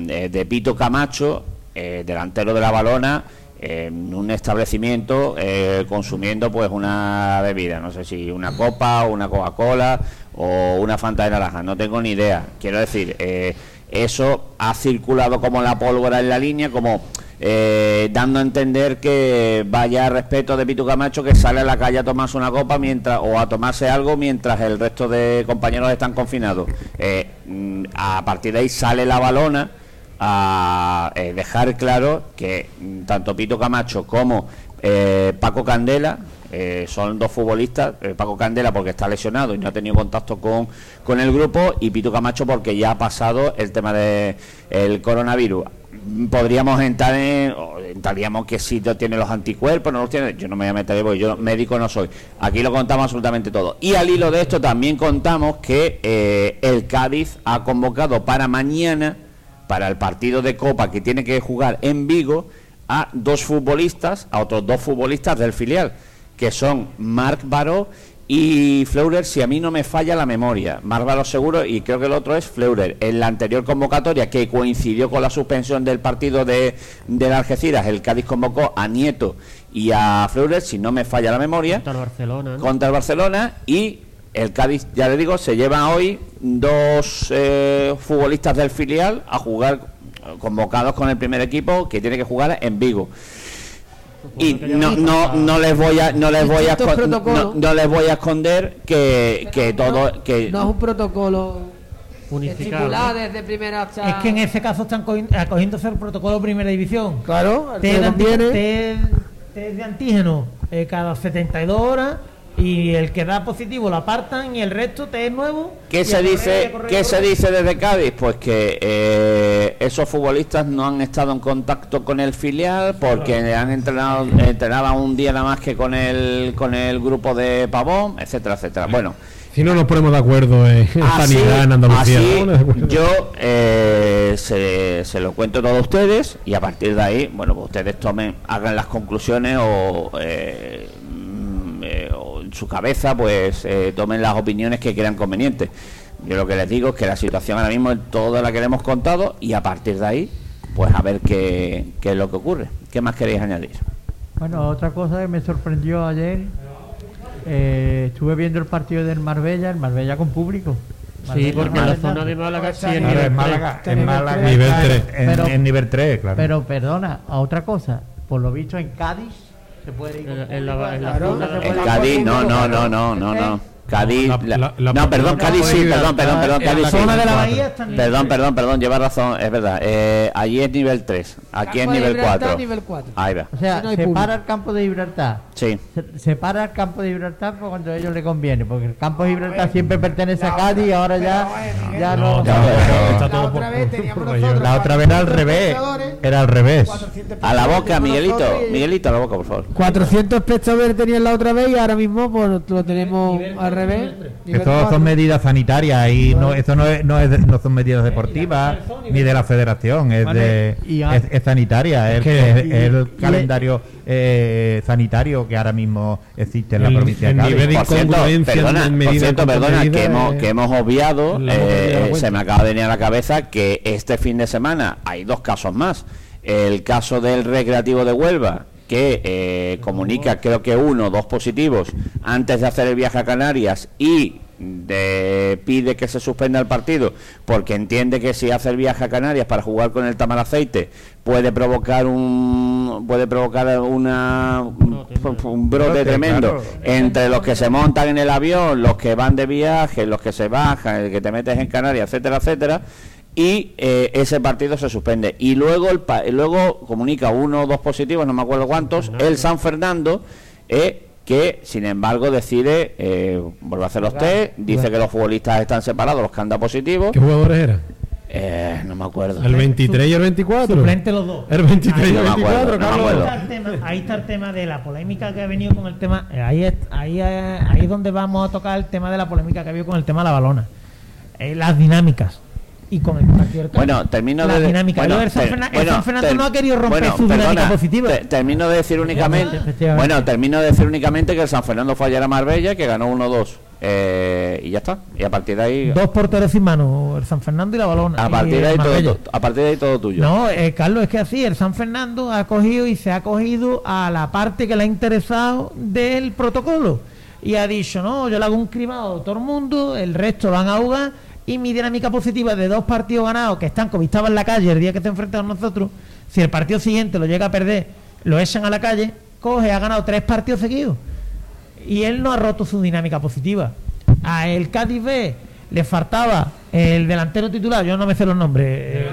eh, de Pito Camacho, eh, delantero de la balona, en un establecimiento eh, consumiendo pues una bebida, no sé si una copa, una Coca-Cola o una Fanta de naranja, no tengo ni idea. Quiero decir, eh, eso ha circulado como la pólvora en la línea, como eh, dando a entender que vaya respeto de Pitu Camacho que sale a la calle a tomarse una copa mientras o a tomarse algo mientras el resto de compañeros están confinados. Eh, mm, a partir de ahí sale la balona a eh, dejar claro que tanto Pito Camacho como eh, Paco Candela eh, son dos futbolistas, eh, Paco Candela porque está lesionado y no ha tenido contacto con, con el grupo y Pito Camacho porque ya ha pasado el tema del el coronavirus. Podríamos entrar en, entraríamos que si tiene los anticuerpos, no los tiene, yo no me voy a meter porque yo médico no soy. Aquí lo contamos absolutamente todo. Y al hilo de esto también contamos que el Cádiz ha convocado para mañana para el partido de Copa que tiene que jugar en Vigo a dos futbolistas, a otros dos futbolistas del filial, que son Marc Baró y Fleurer, si a mí no me falla la memoria. Marc Baró seguro y creo que el otro es Fleurer. En la anterior convocatoria, que coincidió con la suspensión del partido de, del Algeciras, el Cádiz convocó a Nieto y a Fleurer, si no me falla la memoria Contra el Barcelona. ¿no? contra el Barcelona y el Cádiz, ya le digo, se lleva hoy dos eh, futbolistas del filial a jugar convocados con el primer equipo que tiene que jugar en Vigo. Y no, no, no les voy a no les voy a no, les voy a esconder que, que todo que No es un protocolo Unificado. estipulado desde primera hasta. Es que en ese caso están cogi- acogiéndose el protocolo Primera División. Claro, test de antígeno eh, cada 72 horas y el que da positivo lo apartan y el resto test nuevo. ¿Qué se correr, dice, correr, ¿qué se dice desde Cádiz? Pues que eh, esos futbolistas no han estado en contacto con el filial porque han entrenado entrenaban un día nada más que con el con el grupo de Pavón, etcétera, etcétera. Bueno, Si no nos ponemos de acuerdo en así, sanidad en Andalucía. así ¿no? De acuerdo. yo eh, se, se lo cuento todo a ustedes y a partir de ahí, bueno, pues ustedes tomen, hagan las conclusiones o, eh, su cabeza pues eh, tomen las opiniones que crean convenientes. Yo lo que les digo es que la situación ahora mismo es toda la que le hemos contado y a partir de ahí, pues a ver qué, qué es lo que ocurre. ¿Qué más queréis añadir? Bueno, otra cosa que me sorprendió ayer, eh, estuve viendo el partido del Marbella, el Marbella con público. Sí, Marbella, porque en la zona de Málaga sí nivel en tres. Málaga, en Nivel Málaga tres. Nivel está tres. En, Pero- en nivel 3, claro. Pero perdona, a otra cosa, por lo visto en Cádiz se puede ir. En- la- en la Claro, En Cádiz, no, no, no, no, no, no. Cádiz, La- la- la- la no, perdón, Cádiz sí, perdón, perdón, perdón, Cádiz la sí. zona de la cuatro. bahía está en Perdón, perdón, perdón, lleva razón, es verdad. Eh, allí es nivel 3, aquí es Campo nivel Gibraltar, 4. nivel 4. Ahí va. O sea, Si no hay se público. para el campo de Gibraltar. Sí. Se, se para el campo de Gibraltar por cuando a ellos les conviene, porque el campo de Gibraltar siempre pertenece a Cádiz y ahora ya, ya no. No, Ya, no, La otra vez. La otra vez era al revés. Era al revés. 400 A la boca, Miguelito. Miguelito, a la boca, por favor. 400 espectadores tenían la otra vez y ahora mismo pues lo tenemos revés. Eso cuatro. son medidas sanitarias y no, eso no, es, no, es de- no son medidas deportivas ni de la federación, es, de, es, es sanitaria, es, que- es- es el calendario eh, sanitario que ahora mismo existe en la provincia de Cádiz. Por cierto, perdona, por cierto, perdona, que hemos, eh, que hemos obviado, eh, se me acaba de venir a la cabeza que este fin de semana hay dos casos más. El caso del Recreativo de Huelva, que eh, comunica, creo que uno, dos positivos, antes de hacer el viaje a Canarias y de- pide que se suspenda el partido porque entiende que si hace el viaje a Canarias para jugar con el Tamaraceite puede provocar un puede provocar una un, un brote tremendo. entre los que se montan en el avión, los que van de viaje, los que se bajan, el que te metes en Canarias, etcétera, etcétera. Y eh, ese partido se suspende. Y luego el pa- luego comunica uno o dos positivos, no me acuerdo cuántos, el San Fernando, eh, que sin embargo decide, eh, vuelve a hacer los test, dice que los futbolistas están separados, los que han dado positivos. ¿Qué jugadores eran? Eh, no me acuerdo. ¿El 23 y el 24? Suplente los dos. El 23 y el no me 24, acuerdo, no Carlos. acuerdo. Ahí está, el tema, ahí está el tema de la polémica que ha venido con el tema. eh, Ahí es, ahí, es- ahí es donde vamos a tocar el tema de la polémica que ha habido con el tema de la balona. Eh, las dinámicas. Y con el partido Bueno, termino La de. dinámica. Bueno, el San el Fernando no ha querido romper bueno, su dinámica positiva. te- termino de decir únicamente. Bueno, termino de decir únicamente que el San Fernando fue ayer a Marbella, que ganó 1-2. eh, y ya está. Y a partir de ahí. Dos porteros sin mano, el San Fernando y la balona. A partir de ahí todo, a partir de ahí todo tuyo. No, eh, Carlos, es que así, el San Fernando ha cogido y se ha cogido a la parte que le ha interesado del protocolo. Y ha dicho, no, yo le hago un cribado a todo el mundo, el resto van a jugar. Y mi dinámica positiva de dos partidos ganados que están como estaban en la calle el día que se enfrentaron nosotros, si el partido siguiente lo llega a perder, lo echan a la calle, coge, ha ganado tres partidos seguidos. Y él no ha roto su dinámica positiva. A el Cádiz B le faltaba el delantero titular, yo no me sé los nombres. eh,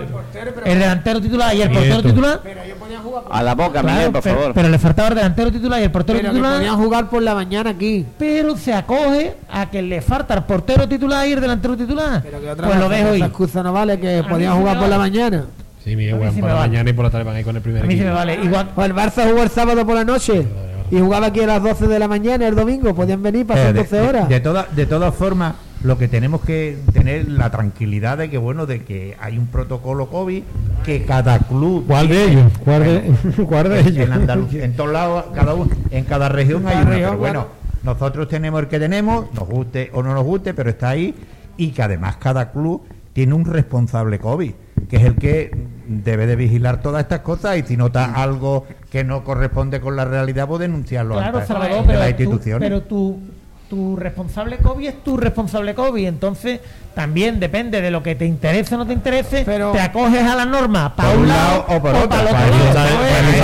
El delantero titular y el portero titular. Pero ellos podían jugar por, A la boca, Claro, Miguel, por pero, favor. pero le faltaba el delantero titular y el portero pero que titular. podían jugar por la mañana aquí. Pero se acoge a que le falta el portero titular y el delantero titular. Pero que otra pues lo cosa, dejo esa ahí. excusa no vale, que podían jugar por la mañana. Sí, Miguel, sí por la vale. mañana y por la tarde van ahí con el primer A mí sí equipo. me vale. Igual, O el Barça jugó el sábado por la noche y jugaba aquí a las 12 de la mañana el domingo. Podían venir, Eh, pasar de, 12 horas. de, de toda- de todas formas, lo que tenemos que tener la tranquilidad de que bueno, de que hay un protocolo COVID que cada club ¿Cuál de ellos? ¿Cuál de- Bueno, cuál de en- ellos? En Andalucía, en todos lados, cada uno, en cada región hay una. región, Pero bueno, nosotros tenemos el que tenemos, nos guste o no nos guste, pero está ahí y que además cada club tiene un responsable COVID que es el que debe de vigilar todas estas cosas y si nota algo que no corresponde con la realidad, pues denunciarlo Claro, ante- Salvador, ante pero, las tú- instituciones. pero tu responsable COVID es tu responsable COVID. Entonces, también depende de lo que te interese o no te interese, Pero- te acoges a la norma para un lado lado o para el otro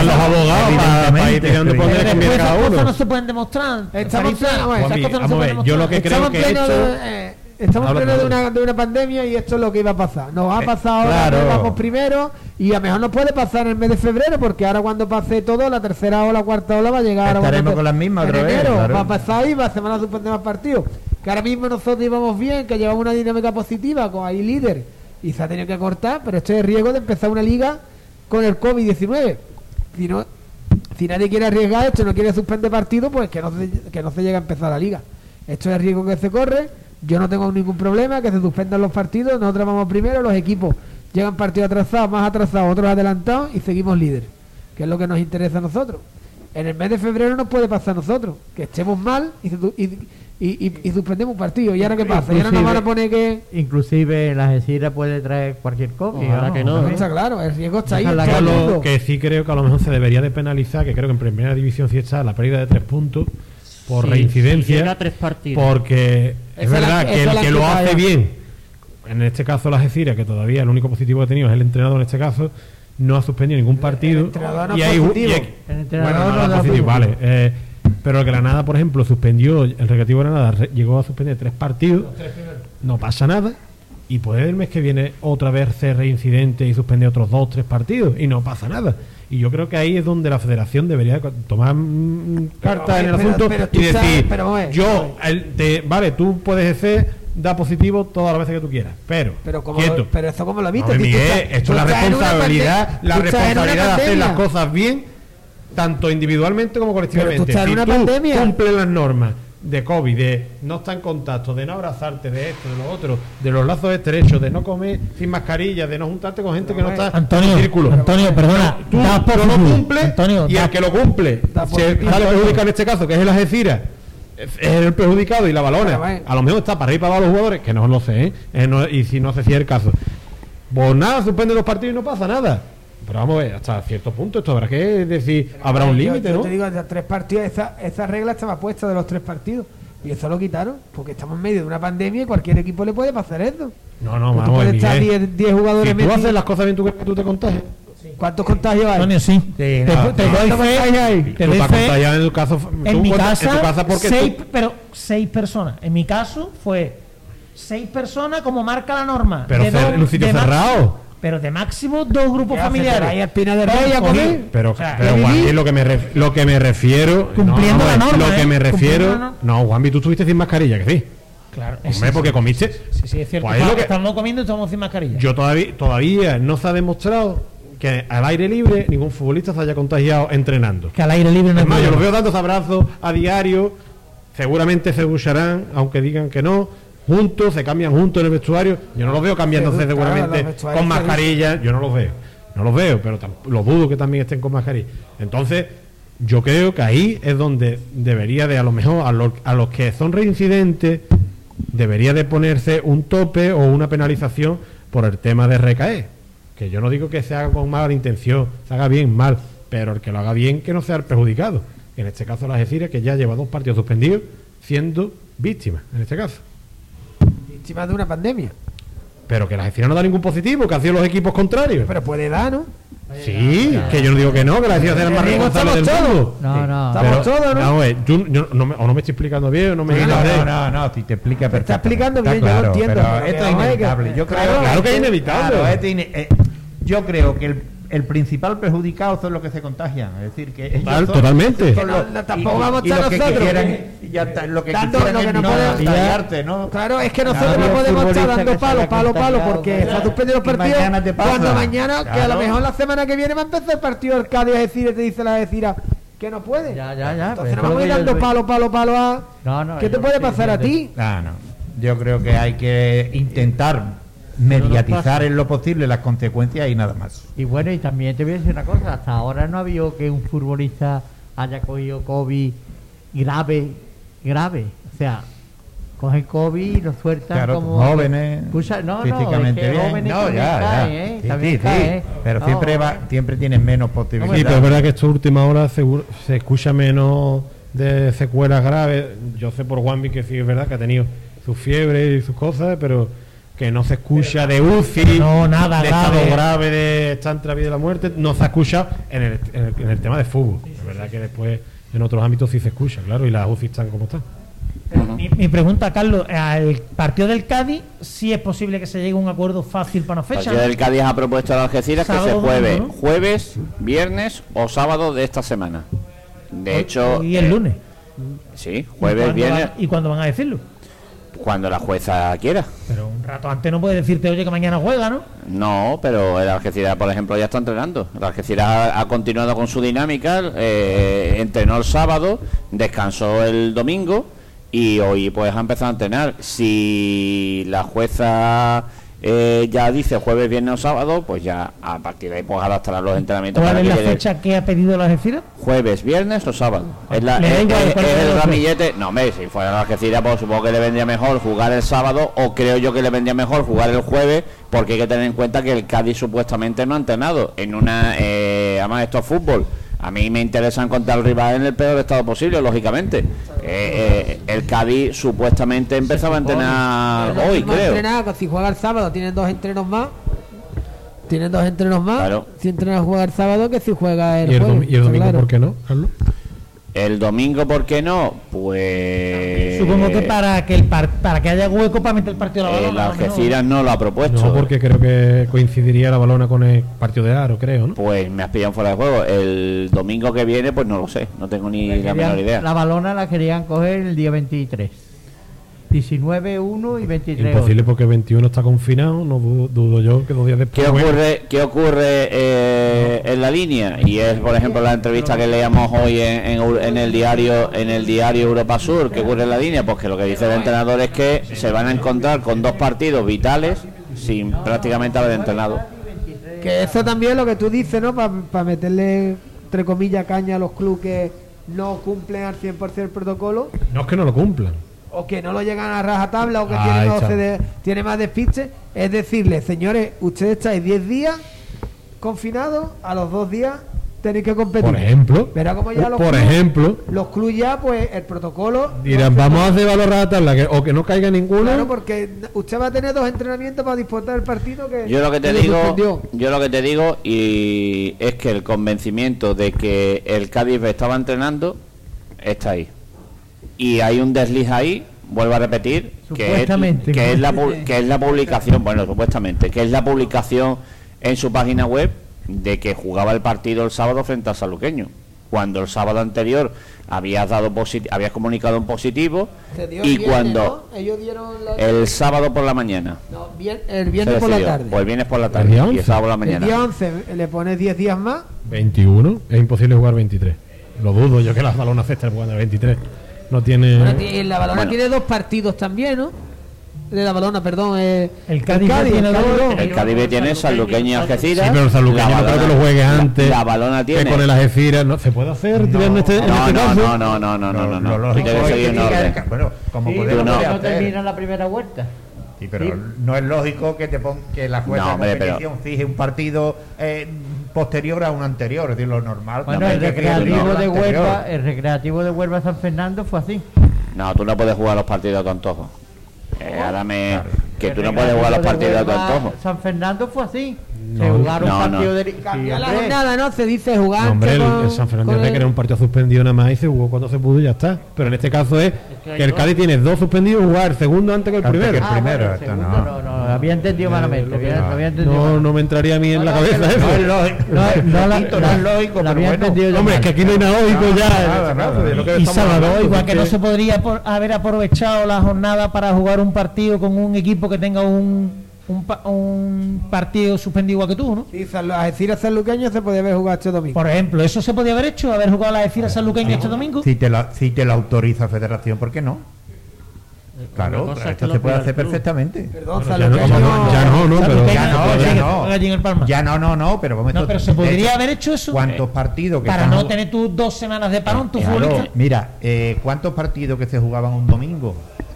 los abogados para, para ir tirando esas cosas no se pueden demostrar. Estamos Farisa, en pleno- esas cosas no se vamos a pueden ver, yo lo que demostrar. creo que esto- eh, estamos en Habla, pleno de una, de una pandemia y esto es lo que iba a pasar. Nos ha Eh, pasado ahora, claro. que vamos primero y a lo mejor nos puede pasar en el mes de febrero porque ahora cuando pase todo, la tercera o la cuarta ola va a llegar. ahora Estaremos cuando- con las mismas en otra vez, enero, claro. Va a pasar ahí, va a semana suspender más partidos. Que ahora mismo nosotros íbamos bien, que llevamos una dinámica positiva con ahí líder y se ha tenido que cortar, pero esto es riesgo de empezar una liga con el COVID-19. Si no, si nadie quiere arriesgar esto, no quiere suspender partido, pues que no se, que no se llegue a empezar la liga. Esto es el riesgo que se corre. Yo no tengo ningún problema que se suspendan los partidos. Nosotros vamos primero, los equipos llegan partidos atrasados, más atrasados, otros adelantados y seguimos líder, que es lo que nos interesa a nosotros. En el mes de febrero nos puede pasar a nosotros, que estemos mal y, y, y, y- y suspendemos un partido. ¿Y ahora qué pasa? ¿Y ahora nos van a poner que...? Inclusive la Algeciras puede traer cualquier. Ojalá que no, No ¿eh? está claro, el riesgo está ahí. Todo que Lo que sí creo que a lo mejor se debería de penalizar, que creo que en primera división sí está la pérdida de tres puntos por Sí, reincidencia. si llega a tres partidos. Porque es Esa verdad la- que el que lo hace bien, en este caso la Gecira, que todavía el único positivo que ha tenido es el entrenador en este caso, no ha suspendido ningún partido. entrenador no y hay, positivo. y hay- El entrenador bueno, no, no no da es positivo, vale. eh, pero el Granada, por ejemplo, suspendió, el Recreativo Granada re- llegó a suspender tres partidos, no pasa nada. Y puede el mes que viene otra vez ser reincidente y suspender otros dos, tres partidos y no pasa nada. Y yo creo que ahí es donde la federación debería tomar mm, cartas en el pero- asunto pero y decir, sabes- yo, el- te- vale, tú puedes ser, da positivo todas las veces que tú quieras, pero, Pero, como pero eso como lo viste. Miguel, esto es la responsabilidad, la responsabilidad de hacer las cosas bien, tanto individualmente como colectivamente. Tú estás en si una tú pandemia. cumples las normas de COVID, de no estar en contacto, de no abrazarte, de esto, de lo otro, de los lazos estrechos, de no comer sin mascarilla, de no juntarte con gente que no está Antonio, en círculo. Antonio, perdona, Tú no lo cumples Antonio, y el que lo cumple se perjudicado en este caso, que es el Algeciras, es el perjudicado y la balona. Vaya. A lo mejor está para arriba y para abajo los jugadores, que no lo sé, ¿eh? Eh, no- y si no se cierra el caso. Pues nada, suspende los partidos y no pasa nada. Pero vamos a ver, hasta cierto punto esto habrá que decir, habrá un Yo- límite, yo ¿no? te digo, de tres partidos, esa, esa regla estaba puesta de los tres partidos. Y eso lo quitaron, porque estamos en medio de una pandemia y cualquier equipo le puede pasar esto. No, no, tú vamos a ver, puedes estar Miguel. 10 10 jugadores Si tú haces las cosas bien, ¿tú tú te contagias? ¿Cuántos contagios hay? Antonio, sí. te, no, te no, doy ¿cuántos fe, contagios hay? te Tú doy fe. en tu caso. En tú mi casa, en tu casa porque seis, tú- pero seis personas. En mi caso fue seis personas como marca la norma. Pero en un sitio cerrado. Pero de máximo dos grupos ¿Qué haces, familiares. te vas a ir a Espina del Rey a comer? Pero, O sea, pero ¿ya Juanvi, lo que me, ref- lo que me refiero. Cumpliendo no, la vamos a ver, norma, Lo que ¿eh? me refiero. la. No, Juanvi, tú estuviste sin mascarilla, que sí. Claro, Hombre, porque comiste. Sí, sí, es cierto. Pues es lo que- Estamos comiendo y estamos sin mascarilla. Yo todavía, todavía no se ha demostrado que al aire libre ningún futbolista se haya contagiado entrenando. que al aire libre no Es hay más, yo los problema. veo dando abrazos a diario. Seguramente se ducharán, aunque digan que no. Juntos, se cambian juntos en el vestuario. Yo no los veo cambiándose seguramente los con mascarilla. Yo no los veo. No los veo, pero tam- lo dudo que también estén con mascarilla. Entonces, yo creo que ahí es donde debería de, a lo mejor, a los, a los que son reincidentes, debería de ponerse un tope o una penalización por el tema de recaer. Que yo no digo que se haga con mala intención, se haga bien, mal, pero el que lo haga bien, que no sea el perjudicado. En este caso, la Algeciras, que ya lleva dos partidos suspendidos, siendo víctima, en este caso. Víctima de una pandemia. Pero que la Algeciras no da ningún positivo, que han sido los equipos contrarios. Pero puede dar, ¿no? Sí, que yo no digo que no, que la Algeciras será el más responsable del estamos mundo. No, no. Estamos todos, ¿no? yo- yo no me- o no me estoy explicando bien, o no me Sí, no, no, no, no, si te explica Te está explicando bien, yo lo entiendo, esto es inevitable. Yo creo, Claro, Claro que es inevitable. Eh, yo creo que el, el principal perjudicado son los que se contagian. Es decir, que ellos Total- son- totalmente. son los- Que no- tampoco y- vamos a y estar los que nosotros. quisieran- ya está, lo que Dando quisieran lo que no no podemos- ¿no? Claro, es que nosotros Claro, no podemos estar dando palo, palo, palo, porque claro. se ha suspendido los Y partidos. mañana te pasa. Cuando mañana, que a lo Claro. mejor la semana que viene va a empezar el partido del Cádiz a decir, te dice la decir que no puede. Ya, ya, ya, Entonces pues no vamos a ir dando palo, palo, palo a. No, no, ¿Qué te puede pasar a ti? diciendo. Ah, no. Yo creo que hay que intentar mediatizar en lo posible las consecuencias y nada más. Y bueno, y también te voy a decir una cosa, hasta ahora no ha habido que un futbolista haya cogido COVID grave, grave. O sea, cogen COVID y lo sueltan Claro, como... jóvenes, Escucha, no, físicamente no, es que bien. jóvenes No, ya, ya. ¿eh? Sí, sí, sí. caen, ¿eh? Pero No, siempre va, siempre tienes menos Sí, posibilidades. pero es verdad que esta última hora seguro- se escucha menos de secuelas graves. Yo sé por Juanvi que sí es verdad que ha tenido su fiebre y sus cosas, pero que no se escucha de UCI, No, nada de grave. estado grave, de estar entre la vida y la muerte, no se ha escuchado en el, en el- en el tema de fútbol. Es verdad que después en otros ámbitos sí se escucha, claro, y las UCI están como están. Mi, mi pregunta, Carlos, al partido del Cádiz, si es posible que se llegue a un acuerdo fácil para una El fecha. partido del Cádiz ha propuesto a Algeciras que se juegue jueves, viernes o sábado de esta semana. De hecho, Y el eh, lunes. sí, ¿Y jueves, viernes, van- ¿Y cuándo van a decirlo? Cuando la jueza quiera. Pero un rato antes no puede decirte, oye, que mañana juega, ¿no? No, pero el Algeciras, por ejemplo, ya está entrenando. El Algeciras ha, ha continuado con su dinámica, eh, entrenó el sábado, descansó el domingo y hoy pues ha empezado a entrenar. Si la jueza eh, ya dice jueves, viernes o sábado, pues ya a partir de ahí pues adaptará los entrenamientos. ¿Cuál para es que la llegue fecha que ha pedido la Algeciras? Jueves, viernes o sábado. Es, la, es- el ramillete. No, hombre, si fuera la Algeciras, pues supongo que le vendría mejor jugar el sábado, o creo yo que le vendría mejor jugar el jueves, porque hay que tener en cuenta que el Cádiz supuestamente no ha entrenado en una. Eh, además, esto es fútbol. A mí me interesa encontrar al rival en el peor estado posible, lógicamente. Eh, eh, el Cádiz supuestamente empezaba a entrenar hoy, creo. entrenado, si juega el sábado tienen dos entrenos más. Tienen dos entrenos más. Claro. Si entrena a jugar el sábado que si juega el ¿Y el, jueves. y el domingo claro. por qué no, Carlos? El domingo, ¿por qué no? Pues. Supongo que para que el par- para que haya hueco para meter el partido a la eh, balona. la a lo mejor. Algeciras no lo ha propuesto. No, porque creo que coincidiría la balona con el partido de Aro, creo, ¿no? Pues me has pillado fuera de juego. El domingo que viene, pues no lo sé. No tengo ni la Querían- menor idea. La balona la querían coger el día 23. 19, 1 y 23. Imposible porque 21 está confinado, no dudo, dudo yo que dos días después. ¿Qué ocurre, qué ocurre eh, en la línea? Y es, por ejemplo, la entrevista que leíamos hoy en, en en el diario en el diario Europa Sur. ¿Qué ocurre en la línea? Pues que lo que dice el entrenador es que se van a encontrar con dos partidos vitales sin prácticamente haber entrenado. Que eso también es lo que tú dices, ¿no? Para meterle, entre comillas, caña a los clubes que no cumplen al 100% el protocolo. No es que no lo cumplan. O que no lo llegan a rajatabla o que tiene, está. 12 de- tiene más despiste, es decirle, señores, ustedes estáis 10 días confinados, a los dos días tenéis que competir. Por ejemplo, Verá cómo ya los por clubes- ejemplo, Los clubes ya, pues el protocolo... dirán, no vamos a hacer valor a la tabla que, o que no caiga ninguno. Claro, porque usted va a tener dos entrenamientos para disputar el partido que... Yo lo que te digo, suspendió. yo lo que te digo y es que el convencimiento de que el Cádiz estaba entrenando está ahí. Y hay un desliz ahí, vuelvo a repetir, que es, que es la que es la publicación, bueno, supuestamente, que es la publicación en su página web de que jugaba el partido el sábado frente al Saluqueño. Cuando el sábado anterior habías dado posit- habías comunicado un positivo y el viernes, cuando ¿no? Ellos dieron la- el sábado por la mañana no, vier- el viernes por la tarde. o el viernes por la El tarde y el 11. sábado por la el mañana. día 11 le pones 10 días más 21, es imposible jugar 23. Lo dudo yo que las balonas estén jugando a 23. No tiene. Bueno, la balona Bueno. tiene dos partidos también, ¿no? De la balona, perdón. eh, El Cádiz ya tiene el dos. Cádiz El Cádiz tiene Algeciras. Sí, pero el Sanluqueño La no creo que balona- lo juegue la- antes. La, balona que tiene. con el Algeciras no se puede hacer tirar en este, en No, este no, caso. no, no, no, no, no, no, no. Lo lógico Debe seguir que el orden. ca- Bueno, como Sí, podemos no. no termina la primera vuelta. Sí, pero Sí. no es lógico que te pon- que la jueza No, de competición fije un partido eh, posterior a un anterior, es decir, lo normal. Bueno, No, el recreativo de Anterior. Huelva, el recreativo de Huelva San Fernando fue así. No, tú no puedes jugar los partidos a tu antojo. Eh, ahora me. Claro. Que El tú no puedes jugar los partidos a tu antojo. San Fernando fue así. Se No, jugaron no, partidos no. de Cambió sí, la jornada, ¿no? Se dice jugar. No, hombre, con- el San Fernando de el- que era un partido suspendido nada más y se jugó cuando se pudo y ya está. Pero en este caso es que hay que el. Cádiz tiene dos suspendidos jugar el segundo antes que el Antes que primero. el Ah, primero, bueno, el esto segundo no. no, no, había entendido malamente. lo que- había- entendido No, mal. no me entraría a mí en la No, no, cabeza que eso. No es lógico, No, no, la- repito, no es lógico, la pero había bueno. entendido Hombre, es que aquí no hay nada lógico ya. este que Y hablando, igual que no se podría haber aprovechado la jornada para jugar un partido con un equipo que tenga un, un, pa- un partido suspendido igual que tú, ¿no? Sí, San- Algeciras Sanluqueño se podía haber jugado este domingo. Por ejemplo, eso se podía haber hecho, haber jugado la de San Luqueño este domingo. Si te, la, si te lo autoriza Federación, ¿por qué no? Claro, cosa es esto que se puede hacer. Perdón, perfectamente. Bueno, ya, no, Sanluqueño. ya no, no, pero ya no, ya no. Ya no, no, no, pero vamos No, pero se podría haber hecho eso. ¿Cuántos partidos que Para no tener tus dos semanas de parón, tu Claro, futbolista. mira, eh, ¿cuántos partidos que se jugaban un domingo?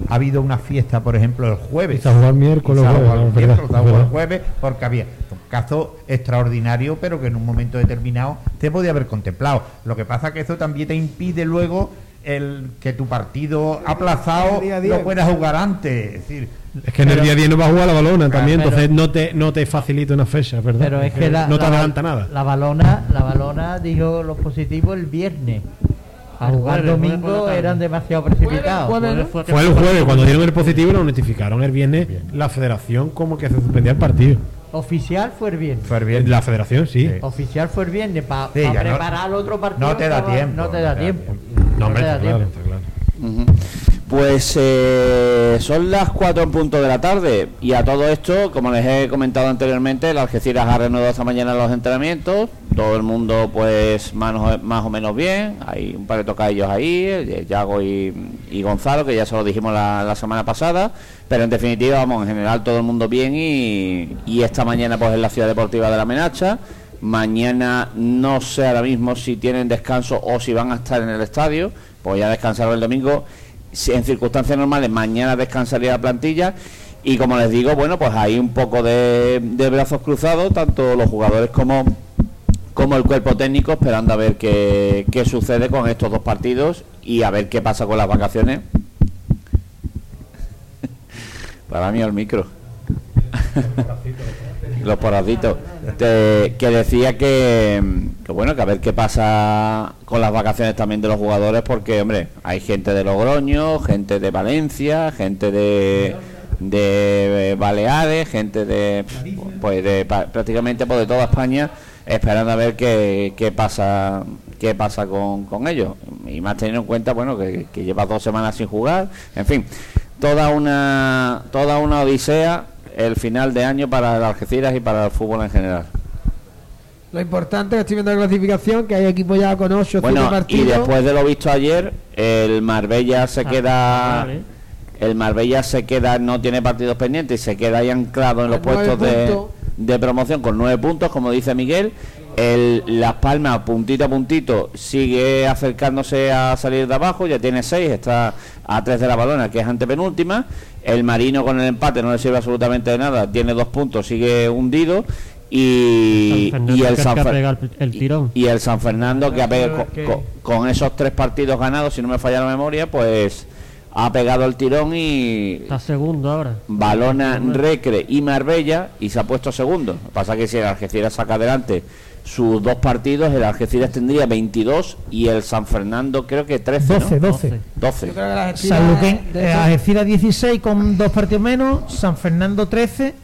Ha habido una fiesta, por ejemplo, el jueves. Y se ha jugado el miércoles, se ha jueves, jugado el es verdad, miércoles, se ha es jugado el verdad. jueves, porque había un caso extraordinario, pero que en un momento determinado te podía haber contemplado. Lo que pasa que eso también te impide luego el que tu partido aplazado día a día. lo puedas jugar antes. Es decir, Es que en el día a día no va a jugar la balona también, pero- entonces no te, no te facilita una fecha, ¿verdad? Pero es que la, no te la- adelanta nada. La balona, la balona dijo los positivos el viernes. A El jugar domingo eran demasiado precipitados. Jueves, ¿no? Fue el jueves, cuando dieron el positivo lo notificaron el viernes la federación como que se suspendía el partido. Oficial fue el viernes. fue el viernes. La federación sí. Sí. Oficial fue el viernes para Sí, no- preparar el otro partido. no te da tiempo, No te da no tiempo. No, hombre, te da está claro, tiempo. está claro. Ujú. Pues eh, son las 4 en punto de la tarde y a todo esto, como les he comentado anteriormente, la Algeciras ha reanudado esta mañana los entrenamientos, todo el mundo pues más o, más o menos bien, hay un par de tocadillos ahí, Yago y, Gonzalo, que ya se lo dijimos la, semana pasada, pero en definitiva, vamos, en general todo el mundo bien y, y esta mañana pues en la Ciudad Deportiva de la Menacha. Mañana no sé ahora mismo si tienen descanso o si van a estar en el estadio, pues ya descansaron el domingo. En circunstancias normales, mañana descansaría la plantilla. Y como les digo, bueno, pues hay un poco de, de brazos cruzados, tanto los jugadores como, como el cuerpo técnico, esperando a ver qué, qué sucede con estos dos partidos y a ver qué pasa con las vacaciones. Para mí el micro. Los poracitos. Te- que decía que, bueno, que a ver qué pasa con las vacaciones también de los jugadores, porque, hombre, hay gente de Logroño, gente de Valencia, gente de, de Baleares, gente de, pues, prácticamente pues, de toda España, esperando a ver qué, qué pasa qué pasa con, con ellos. Y más teniendo en cuenta, bueno, que, que lleva dos semanas sin jugar, en fin, toda una, toda una odisea el final de año para el Algeciras y para el fútbol en general. Lo importante que estoy viendo la clasificación, que hay equipos ya con 8 o 7 Bueno, y después de lo visto ayer, el Marbella se Ah, queda vale. el Marbella se queda no tiene partidos pendientes y se queda ahí anclado en los puestos de, de promoción con nueve puntos, como dice Miguel. El Las Palmas, puntito a puntito, sigue acercándose a salir de abajo, ya tiene seis, está a tres de la balona, que es antepenúltima. El Marino con el empate no le sirve absolutamente de nada, tiene dos puntos, sigue hundido. Y, el San Fer- el- el tirón. y el San Fernando que ha pegado con, que- con- con esos tres partidos ganados, si no me falla la memoria, pues ha pegado el tirón y Está segundo ahora. Balona, Recre y Marbella y se ha puesto segundo. Lo que pasa que si el Algeciras saca adelante sus dos partidos, el Algeciras tendría 22 y el San Fernando creo que 13, 12, ¿no? 12. 12. Yo creo que las Sanluqueño, estiras de eh, Algeciras 16 con dos partidos menos, San Fernando 13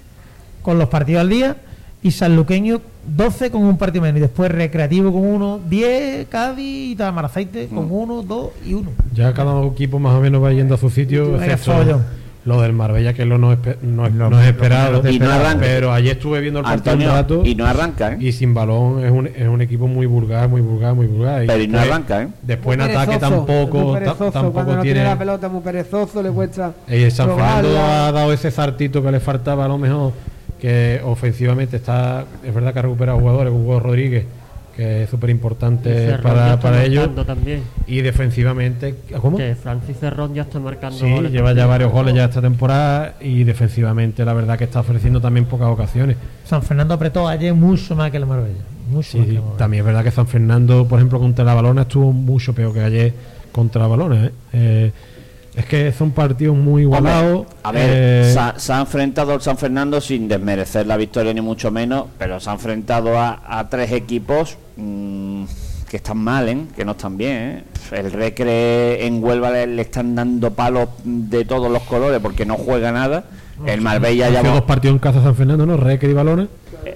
con los partidos al día y Sanluqueño 12 con un partido menos y después Recreativo con uno, 10 Cádiz y Tamaraceite con uno, dos y uno. Ya cada equipo más o menos va yendo a su sitio. Excepto. Lo del Marbella, que es lo no, espe- no, es- Lo- no es esperado. Y no arranca. pero ayer estuve viendo el partido Antonio, un rato y no arranca, ¿eh? y sin balón es un, es un equipo muy vulgar, muy vulgar, muy vulgar. Pero y no después- arranca, ¿eh? Después en ataque perezoso, tampoco, perezoso, tampoco cuando tiene. tiene la pelota muy perezoso, le cuesta. Y el San Fernando ha dado ese zartito que le faltaba a lo mejor, que ofensivamente está, es verdad que ha recuperado jugadores, Hugo Rodríguez, que es súper importante para, está para ellos, también. y defensivamente, ¿cómo? Que Francis Cerrón ya está marcando Sí, goles lleva ya varios goles ya esta temporada y defensivamente la verdad que está ofreciendo también pocas ocasiones. San Fernando apretó ayer mucho más que el Marbella. Mucho Sí, más que sí, el Marbella. también es verdad que San Fernando, por ejemplo, contra la balona estuvo mucho peor que ayer contra la balona. ¿eh? Eh, es que son partidos muy igualados. A ver, eh, se, ha- se ha enfrentado el San Fernando sin desmerecer la victoria ni mucho menos, pero se ha enfrentado a, a tres equipos mm, que están mal, ¿eh? que no están bien. ¿eh? El Recre en Huelva le, le están dando palos de todos los colores porque no juega nada. El Marbella ya dos partidos en casa San Fernando, ¿no? Recre y balona.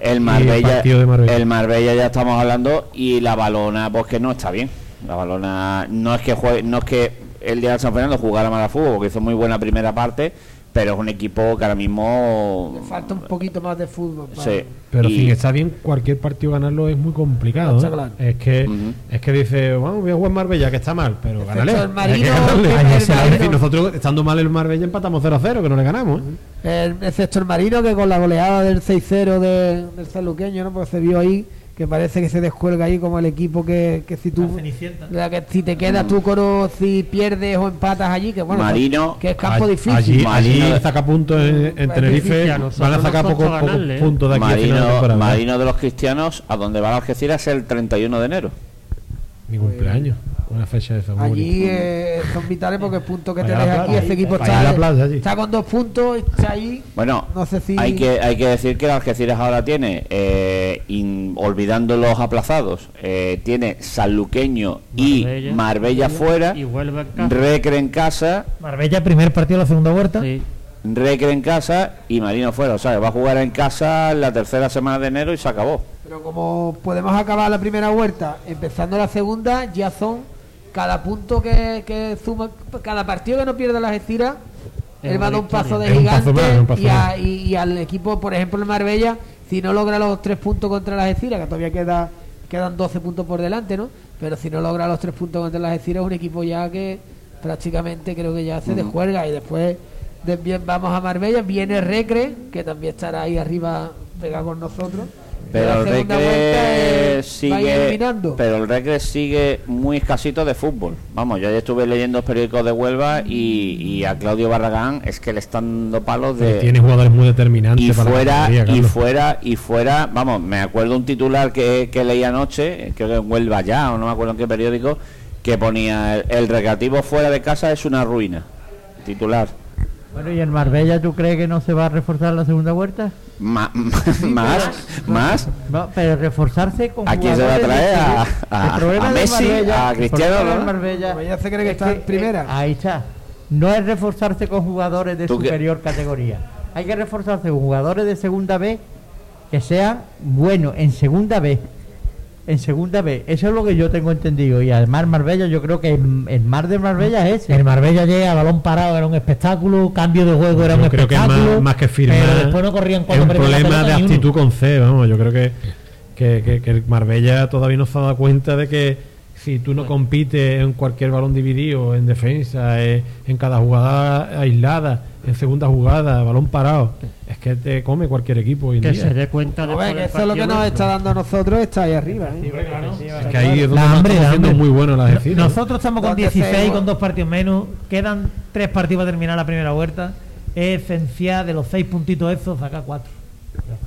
el Marbella, de Marbella. el Marbella ya estamos hablando y la balona pues que no está bien. La balona no es que juegue, no es que el día de San Fernando jugara mal a fútbol, porque hizo muy buena primera parte, pero es un equipo que ahora mismo Le falta un poquito más de fútbol. para- sí. Pero Y- sin estar bien, cualquier partido ganarlo es muy complicado. Está ¿eh? claro. Es que es que dice, vamos, voy a jugar Marbella, que está mal, pero gánale. el Marino, que que- es nosotros, estando mal el Marbella, empatamos 0-0, que no le ganamos. ¿eh? El, excepto el Marino, que con la goleada del 6-0 de- del Sanluqueño, ¿no? Pues se vio ahí que parece que se descuelga ahí como el equipo que, que si tú. La que si te quedas tú con o si pierdes o empatas allí, que bueno. Marino- que es campo All- difícil. Allí, Marino allí de- saca puntos en, en Es Tenerife, van a sacar pocos ganarle, ¿eh? puntos de aquí final de Marino. Marino de los Cristianos, a donde va la Algeciras el 31 de enero. Mi cumpleaños, una fecha de. Allí eh, son vitales porque el punto que te Vaya deja la aquí, ese equipo la está, playa allí. está con dos puntos, está ahí. Bueno, No sé si- hay, que, hay que decir que el Algeciras ahora tiene, eh, in- olvidando los aplazados, eh, tiene Sanluqueño y Marbella. Marbella fuera, Y vuelve en casa. Recre en casa, Marbella, primer partido de la segunda vuelta. Sí. Recre en casa y Marino fuera. O sea, que va a jugar en casa la tercera semana de enero y se acabó. Pero como podemos acabar la primera vuelta, empezando la segunda, ya son cada punto que, que suma, cada partido que no pierde las estiras, Es él va a dar un paso de paso gigante más, y, a- más. y- y al equipo, por ejemplo, el Marbella, si no logra los tres puntos contra las estiras, que todavía queda, quedan 12 puntos por delante, ¿no? Pero si no logra los tres puntos contra las estiras, es un equipo ya que, prácticamente creo que ya se desjuega y después de- bien vamos a Marbella, viene Recre, que también estará ahí arriba pegado con nosotros. Pero el Recre sigue, pero el Recre sigue muy escasito de fútbol. Vamos, yo ya estuve leyendo los periódicos de Huelva y, y a Claudio Barragán es que le están dando palos de Tiene jugadores muy determinantes y para la fuera y fuera y fuera. Vamos, me acuerdo un titular que, que leí anoche, creo que en Huelva ya o no me acuerdo en qué periódico, que ponía el, el recreativo fuera de casa es una ruina. Titular. Bueno, ¿y en Marbella tú crees que no se va a reforzar la segunda vuelta? Ma- más, más. No, pero reforzarse con ¿A quién se va a traer? ¿A- a- Messi? Marbella- ¿A Cristiano, no? Marbella Marbella se cree que es está en primera. eh, ahí está. No es reforzarse con jugadores de superior categoría. Hay que reforzarse con jugadores de segunda B que sean buenos en segunda B. En segunda B. Eso es lo que yo tengo entendido. Y además Marbella, yo creo que el, el mar de Marbella es ese. El Marbella llega, balón parado era un espectáculo, cambio de juego era Yo un creo que es espectáculo. más, más que firmar. Pero después no corrían es cuando un problema de actitud con C, vamos. Yo creo que, que, que, que el Marbella todavía no se ha dado cuenta de que si tú no compites en cualquier balón dividido, en defensa, eh, en cada jugada aislada, en segunda jugada, balón parado, es que te come cualquier equipo hoy en Que día. se dé cuenta ver, que eso es lo que nos está dando a nosotros, está ahí arriba. ¿eh? Es que ahí es donde hambre, estamos haciendo muy bueno las. Nosotros estamos con ¿Dónde 16 hacemos? con dos partidos menos. Quedan tres partidos para terminar la primera vuelta. Es esencial de los seis puntitos esos sacar cuatro.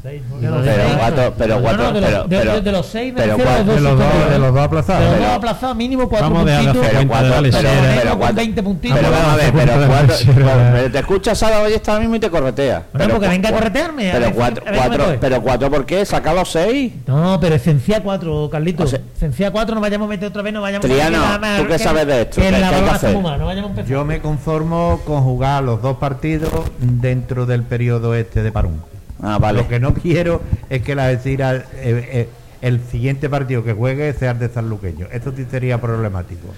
De los Pero seis- cuatro, pero cuatro, no, de los- pero, de- pero- de- de los seis me pero refiero a cuatro- los de los dos, de los dos De aplazados. los Pero- dos aplazados, mínimo cuatro Vamos puntitos. Pero cuatro- Pero pero con cuatro- 20 puntitos. Pero Vamos vamos a ver, pero la cuatro, pero te está mismo y te corretea. Bueno, porque cu- venga a corretearme, Pero cuatro, cuatro, pero cuatro, ¿por qué? Saca los seis. No, pero esencia 4, Carlitos. O sea- esencia 4, no vayamos a meter otra vez, no vayamos Triano, a ¿tú qué sabes de esto? Yo me conformo con jugar los dos partidos dentro del periodo este de parón. Ah, vale. Lo que no quiero es que la Algeciras, eh, eh, el siguiente partido que juegue sea el de Sanluqueño. Esto sí sería problemático.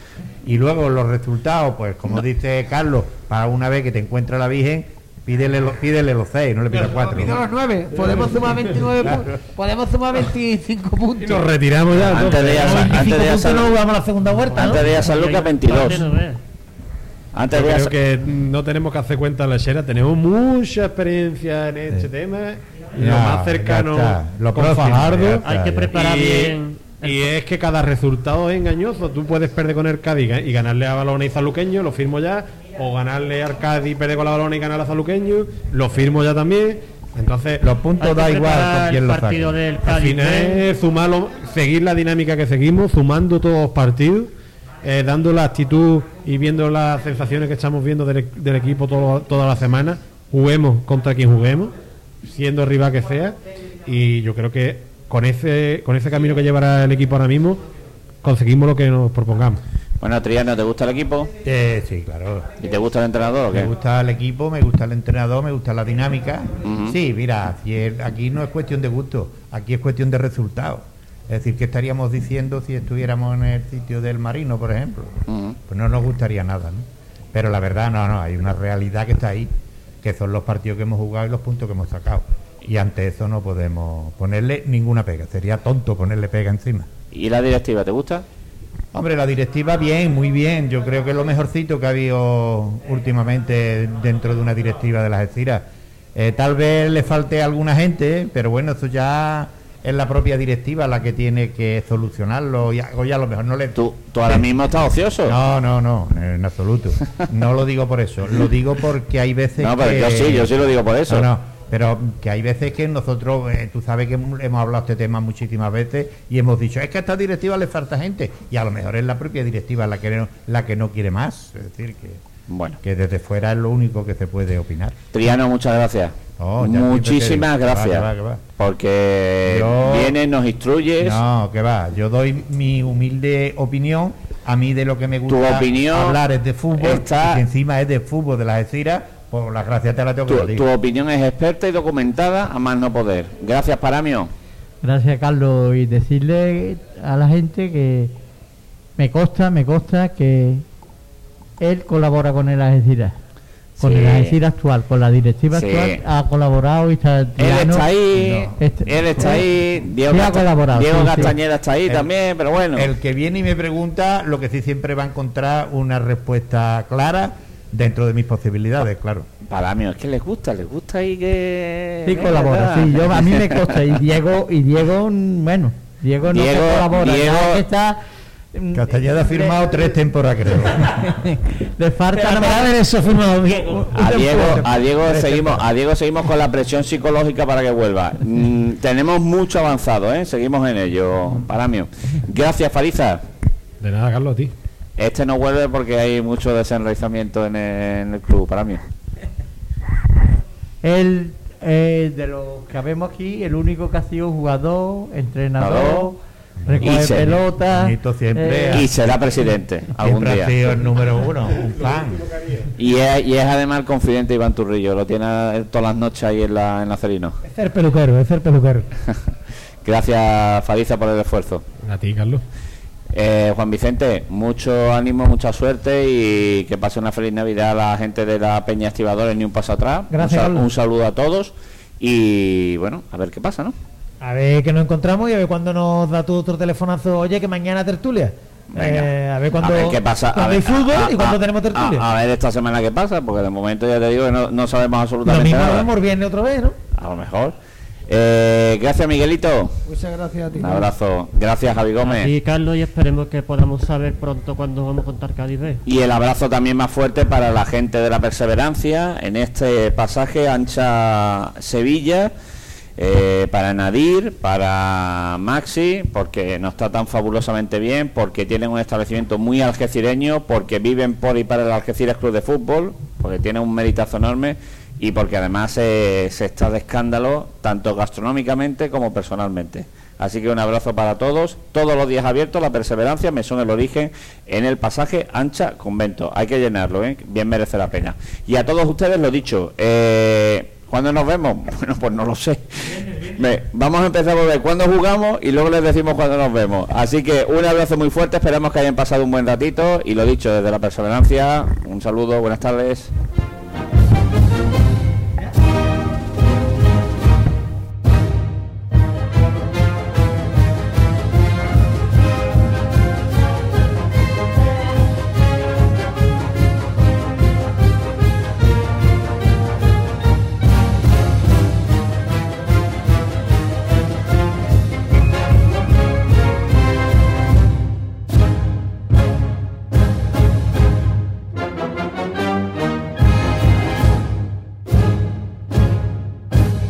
Y luego los resultados, pues como dice Carlos, para una vez que te encuentra la Virgen, pídele, lo- pídele los seis, no le pidas cuatro. Pido los nueve. Podemos sumar 29 puntos. Podemos sumar 25 Y puntos. nos retiramos ya. Antes de ir a Con San- antes 25 de ir a puntos San- no jugamos la segunda vuelta, ¿no? antes de ir a San Lucas 22. Antes Yo de creo que no tenemos que hacer cuenta la lechera, tenemos mucha experiencia en este Sí. tema. Y lo más cercano. Lo con próximo, Fajardo. Hay que preparar y, bien. y es que cada resultado es engañoso. Tú puedes perder con el Cádiz y ganarle a Balona y Zaluqueño, lo firmo ya. O ganarle al Cádiz y perder con la Balona y ganar a Zaluqueño, lo firmo ya también. Entonces, Los puntos da igual con quién el lo partido saque. del al final es sumarlo, seguir la dinámica que seguimos, sumando todos los partidos, eh, dando la actitud y viendo las sensaciones que estamos viendo del, e- del equipo todo- toda la semana. Juguemos contra quien juguemos, siendo el rival que sea. Y yo creo que con ese, con ese camino que llevará el equipo ahora mismo, conseguimos lo que nos propongamos. Bueno, Triano, ¿te gusta el equipo? Eh, sí, claro. ¿Y te gusta el entrenador o Me qué? gusta el equipo, me gusta el entrenador, me gusta la dinámica. Sí, mira, aquí no es cuestión de gusto, aquí es cuestión de resultados. Es decir, ¿qué estaríamos diciendo si estuviéramos en el sitio del Marino, por ejemplo? Pues no nos gustaría nada, ¿no? Pero la verdad, no, no, hay una realidad que está ahí, que son los partidos que hemos jugado y los puntos que hemos sacado. Y ante eso no podemos ponerle ninguna pega, sería tonto ponerle pega encima. ¿Y la directiva, te gusta? Hombre, la directiva bien, muy bien. Yo creo que es lo mejorcito que ha habido últimamente dentro de una directiva de las Estiras. Eh, tal vez le falte a alguna gente, pero bueno, eso ya es la propia directiva la que tiene que solucionarlo. Y, a- oye, a lo mejor no le... ¿Tú, tú ahora mismo estás ocioso? No, no, no, en absoluto. No lo digo por eso. Lo digo porque hay veces No, pero que... yo sí, yo sí lo digo por eso. No, no, pero que hay veces que nosotros, eh, tú sabes que hemos hablado este tema muchísimas veces y hemos dicho, es que a esta directiva le falta gente. Y a lo mejor es la propia directiva la que no, la que no quiere más. Es decir, que, Bueno, que desde fuera es lo único que se puede opinar. Triano, muchas gracias. Oh, Muchísimas que va, gracias. que va, que va. Porque Yo- vienes, nos instruyes. No, que va. Yo doy mi humilde opinión. A mí de lo que me gusta opinión hablar es de fútbol. está- Y que encima es de fútbol de las Estiras. Por la gracia te la tengo que Tu, tu opinión es experta y documentada a más no poder. Gracias, Paramio. Gracias, Carlos. Y decirle a la gente que me consta, me consta que él colabora con el Algeciras. con Sí. el Algeciras actual, con la directiva Sí. actual, ha colaborado y está Él Triano- está ahí, No. Este- él está ahí, Diego, Sí colaborado, Diego sí, sí. Castañeda está ahí El- también, pero bueno. El que viene y me pregunta, lo que sí siempre va a encontrar una respuesta clara dentro de mis posibilidades, claro. Para mí, es que les gusta, les gusta ahí que... Sí, colabora, sí, yo, a mí me consta. Y Diego, y Diego, bueno, Diego no Diego- que colabora, Diego- está. Mm, Castañeda ha le- firmado tres temporadas, creo. Le falta nada ver eso firmado Diego. A Diego, a Diego seguimos, a Diego seguimos con la presión psicológica para que vuelva. Mm, tenemos mucho avanzado, ¿eh? Seguimos en ello, para mí. Gracias, Fariza. De nada, Carlos, a ti. Este no vuelve porque hay mucho desenraizamiento en el, en el club, para mí. Él, eh, de los que vemos aquí, el único que ha sido jugador, entrenador. Recoge pelota. Siempre. Y será presidente algún ha día. sido el número uno, un fan. Y es, y es además el confidente Iván Turrillo, lo tiene eh, todas las noches ahí en la, en la Cerino. Es ser peluquero, es ser peluquero. Gracias, Fariza, por el esfuerzo. A ti, Carlos. Eh, Juan Vicente, mucho ánimo, mucha suerte y que pase una feliz Navidad a la gente de la Peña Estibadores, ni un paso atrás. Gracias, un, sal- Carlos. un saludo a todos y bueno, a ver qué pasa, ¿no? A ver que nos encontramos y a ver cuándo nos da tu otro telefonazo. Oye, que mañana tertulia. Eh, a ver cuándo ver qué pasa. a ver, hay fútbol a- y cuándo a- tenemos tertulia. A, a ver esta semana qué pasa, porque de momento ya te digo que no, no sabemos Lo absolutamente mismo lo nada. vemos viernes otra vez, ¿no? A lo mejor. Eh, gracias, Miguelito. Muchas gracias a ti. Un abrazo. Gracias, Javi Gómez. Ti, Carlos, y esperemos que podamos saber pronto cuándo vamos a contar Cádiz B. Y el abrazo también más fuerte para la gente de la Perseverancia en este pasaje ancha Sevilla, eh, para Nadir, para Maxi, porque nos tratan fabulosamente bien, porque tienen un establecimiento muy algecireño, porque viven por y para el Algeciras Club de Fútbol, porque tienen un meritazo enorme y porque además se está de escándalo tanto gastronómicamente como personalmente. Así que un abrazo para todos. Todos los días abiertos, la perseverancia, Mesón el origen, en el pasaje Ancha Convento. Hay que llenarlo, ¿eh? bien merece la pena. Y a todos ustedes lo dicho, eh, ¿cuándo nos vemos? Bueno, pues no lo sé. Vamos a empezar a ver cuándo jugamos y luego les decimos cuándo nos vemos. Así que un abrazo muy fuerte, esperamos que hayan pasado un buen ratito y lo dicho, desde la perseverancia, un saludo, buenas tardes.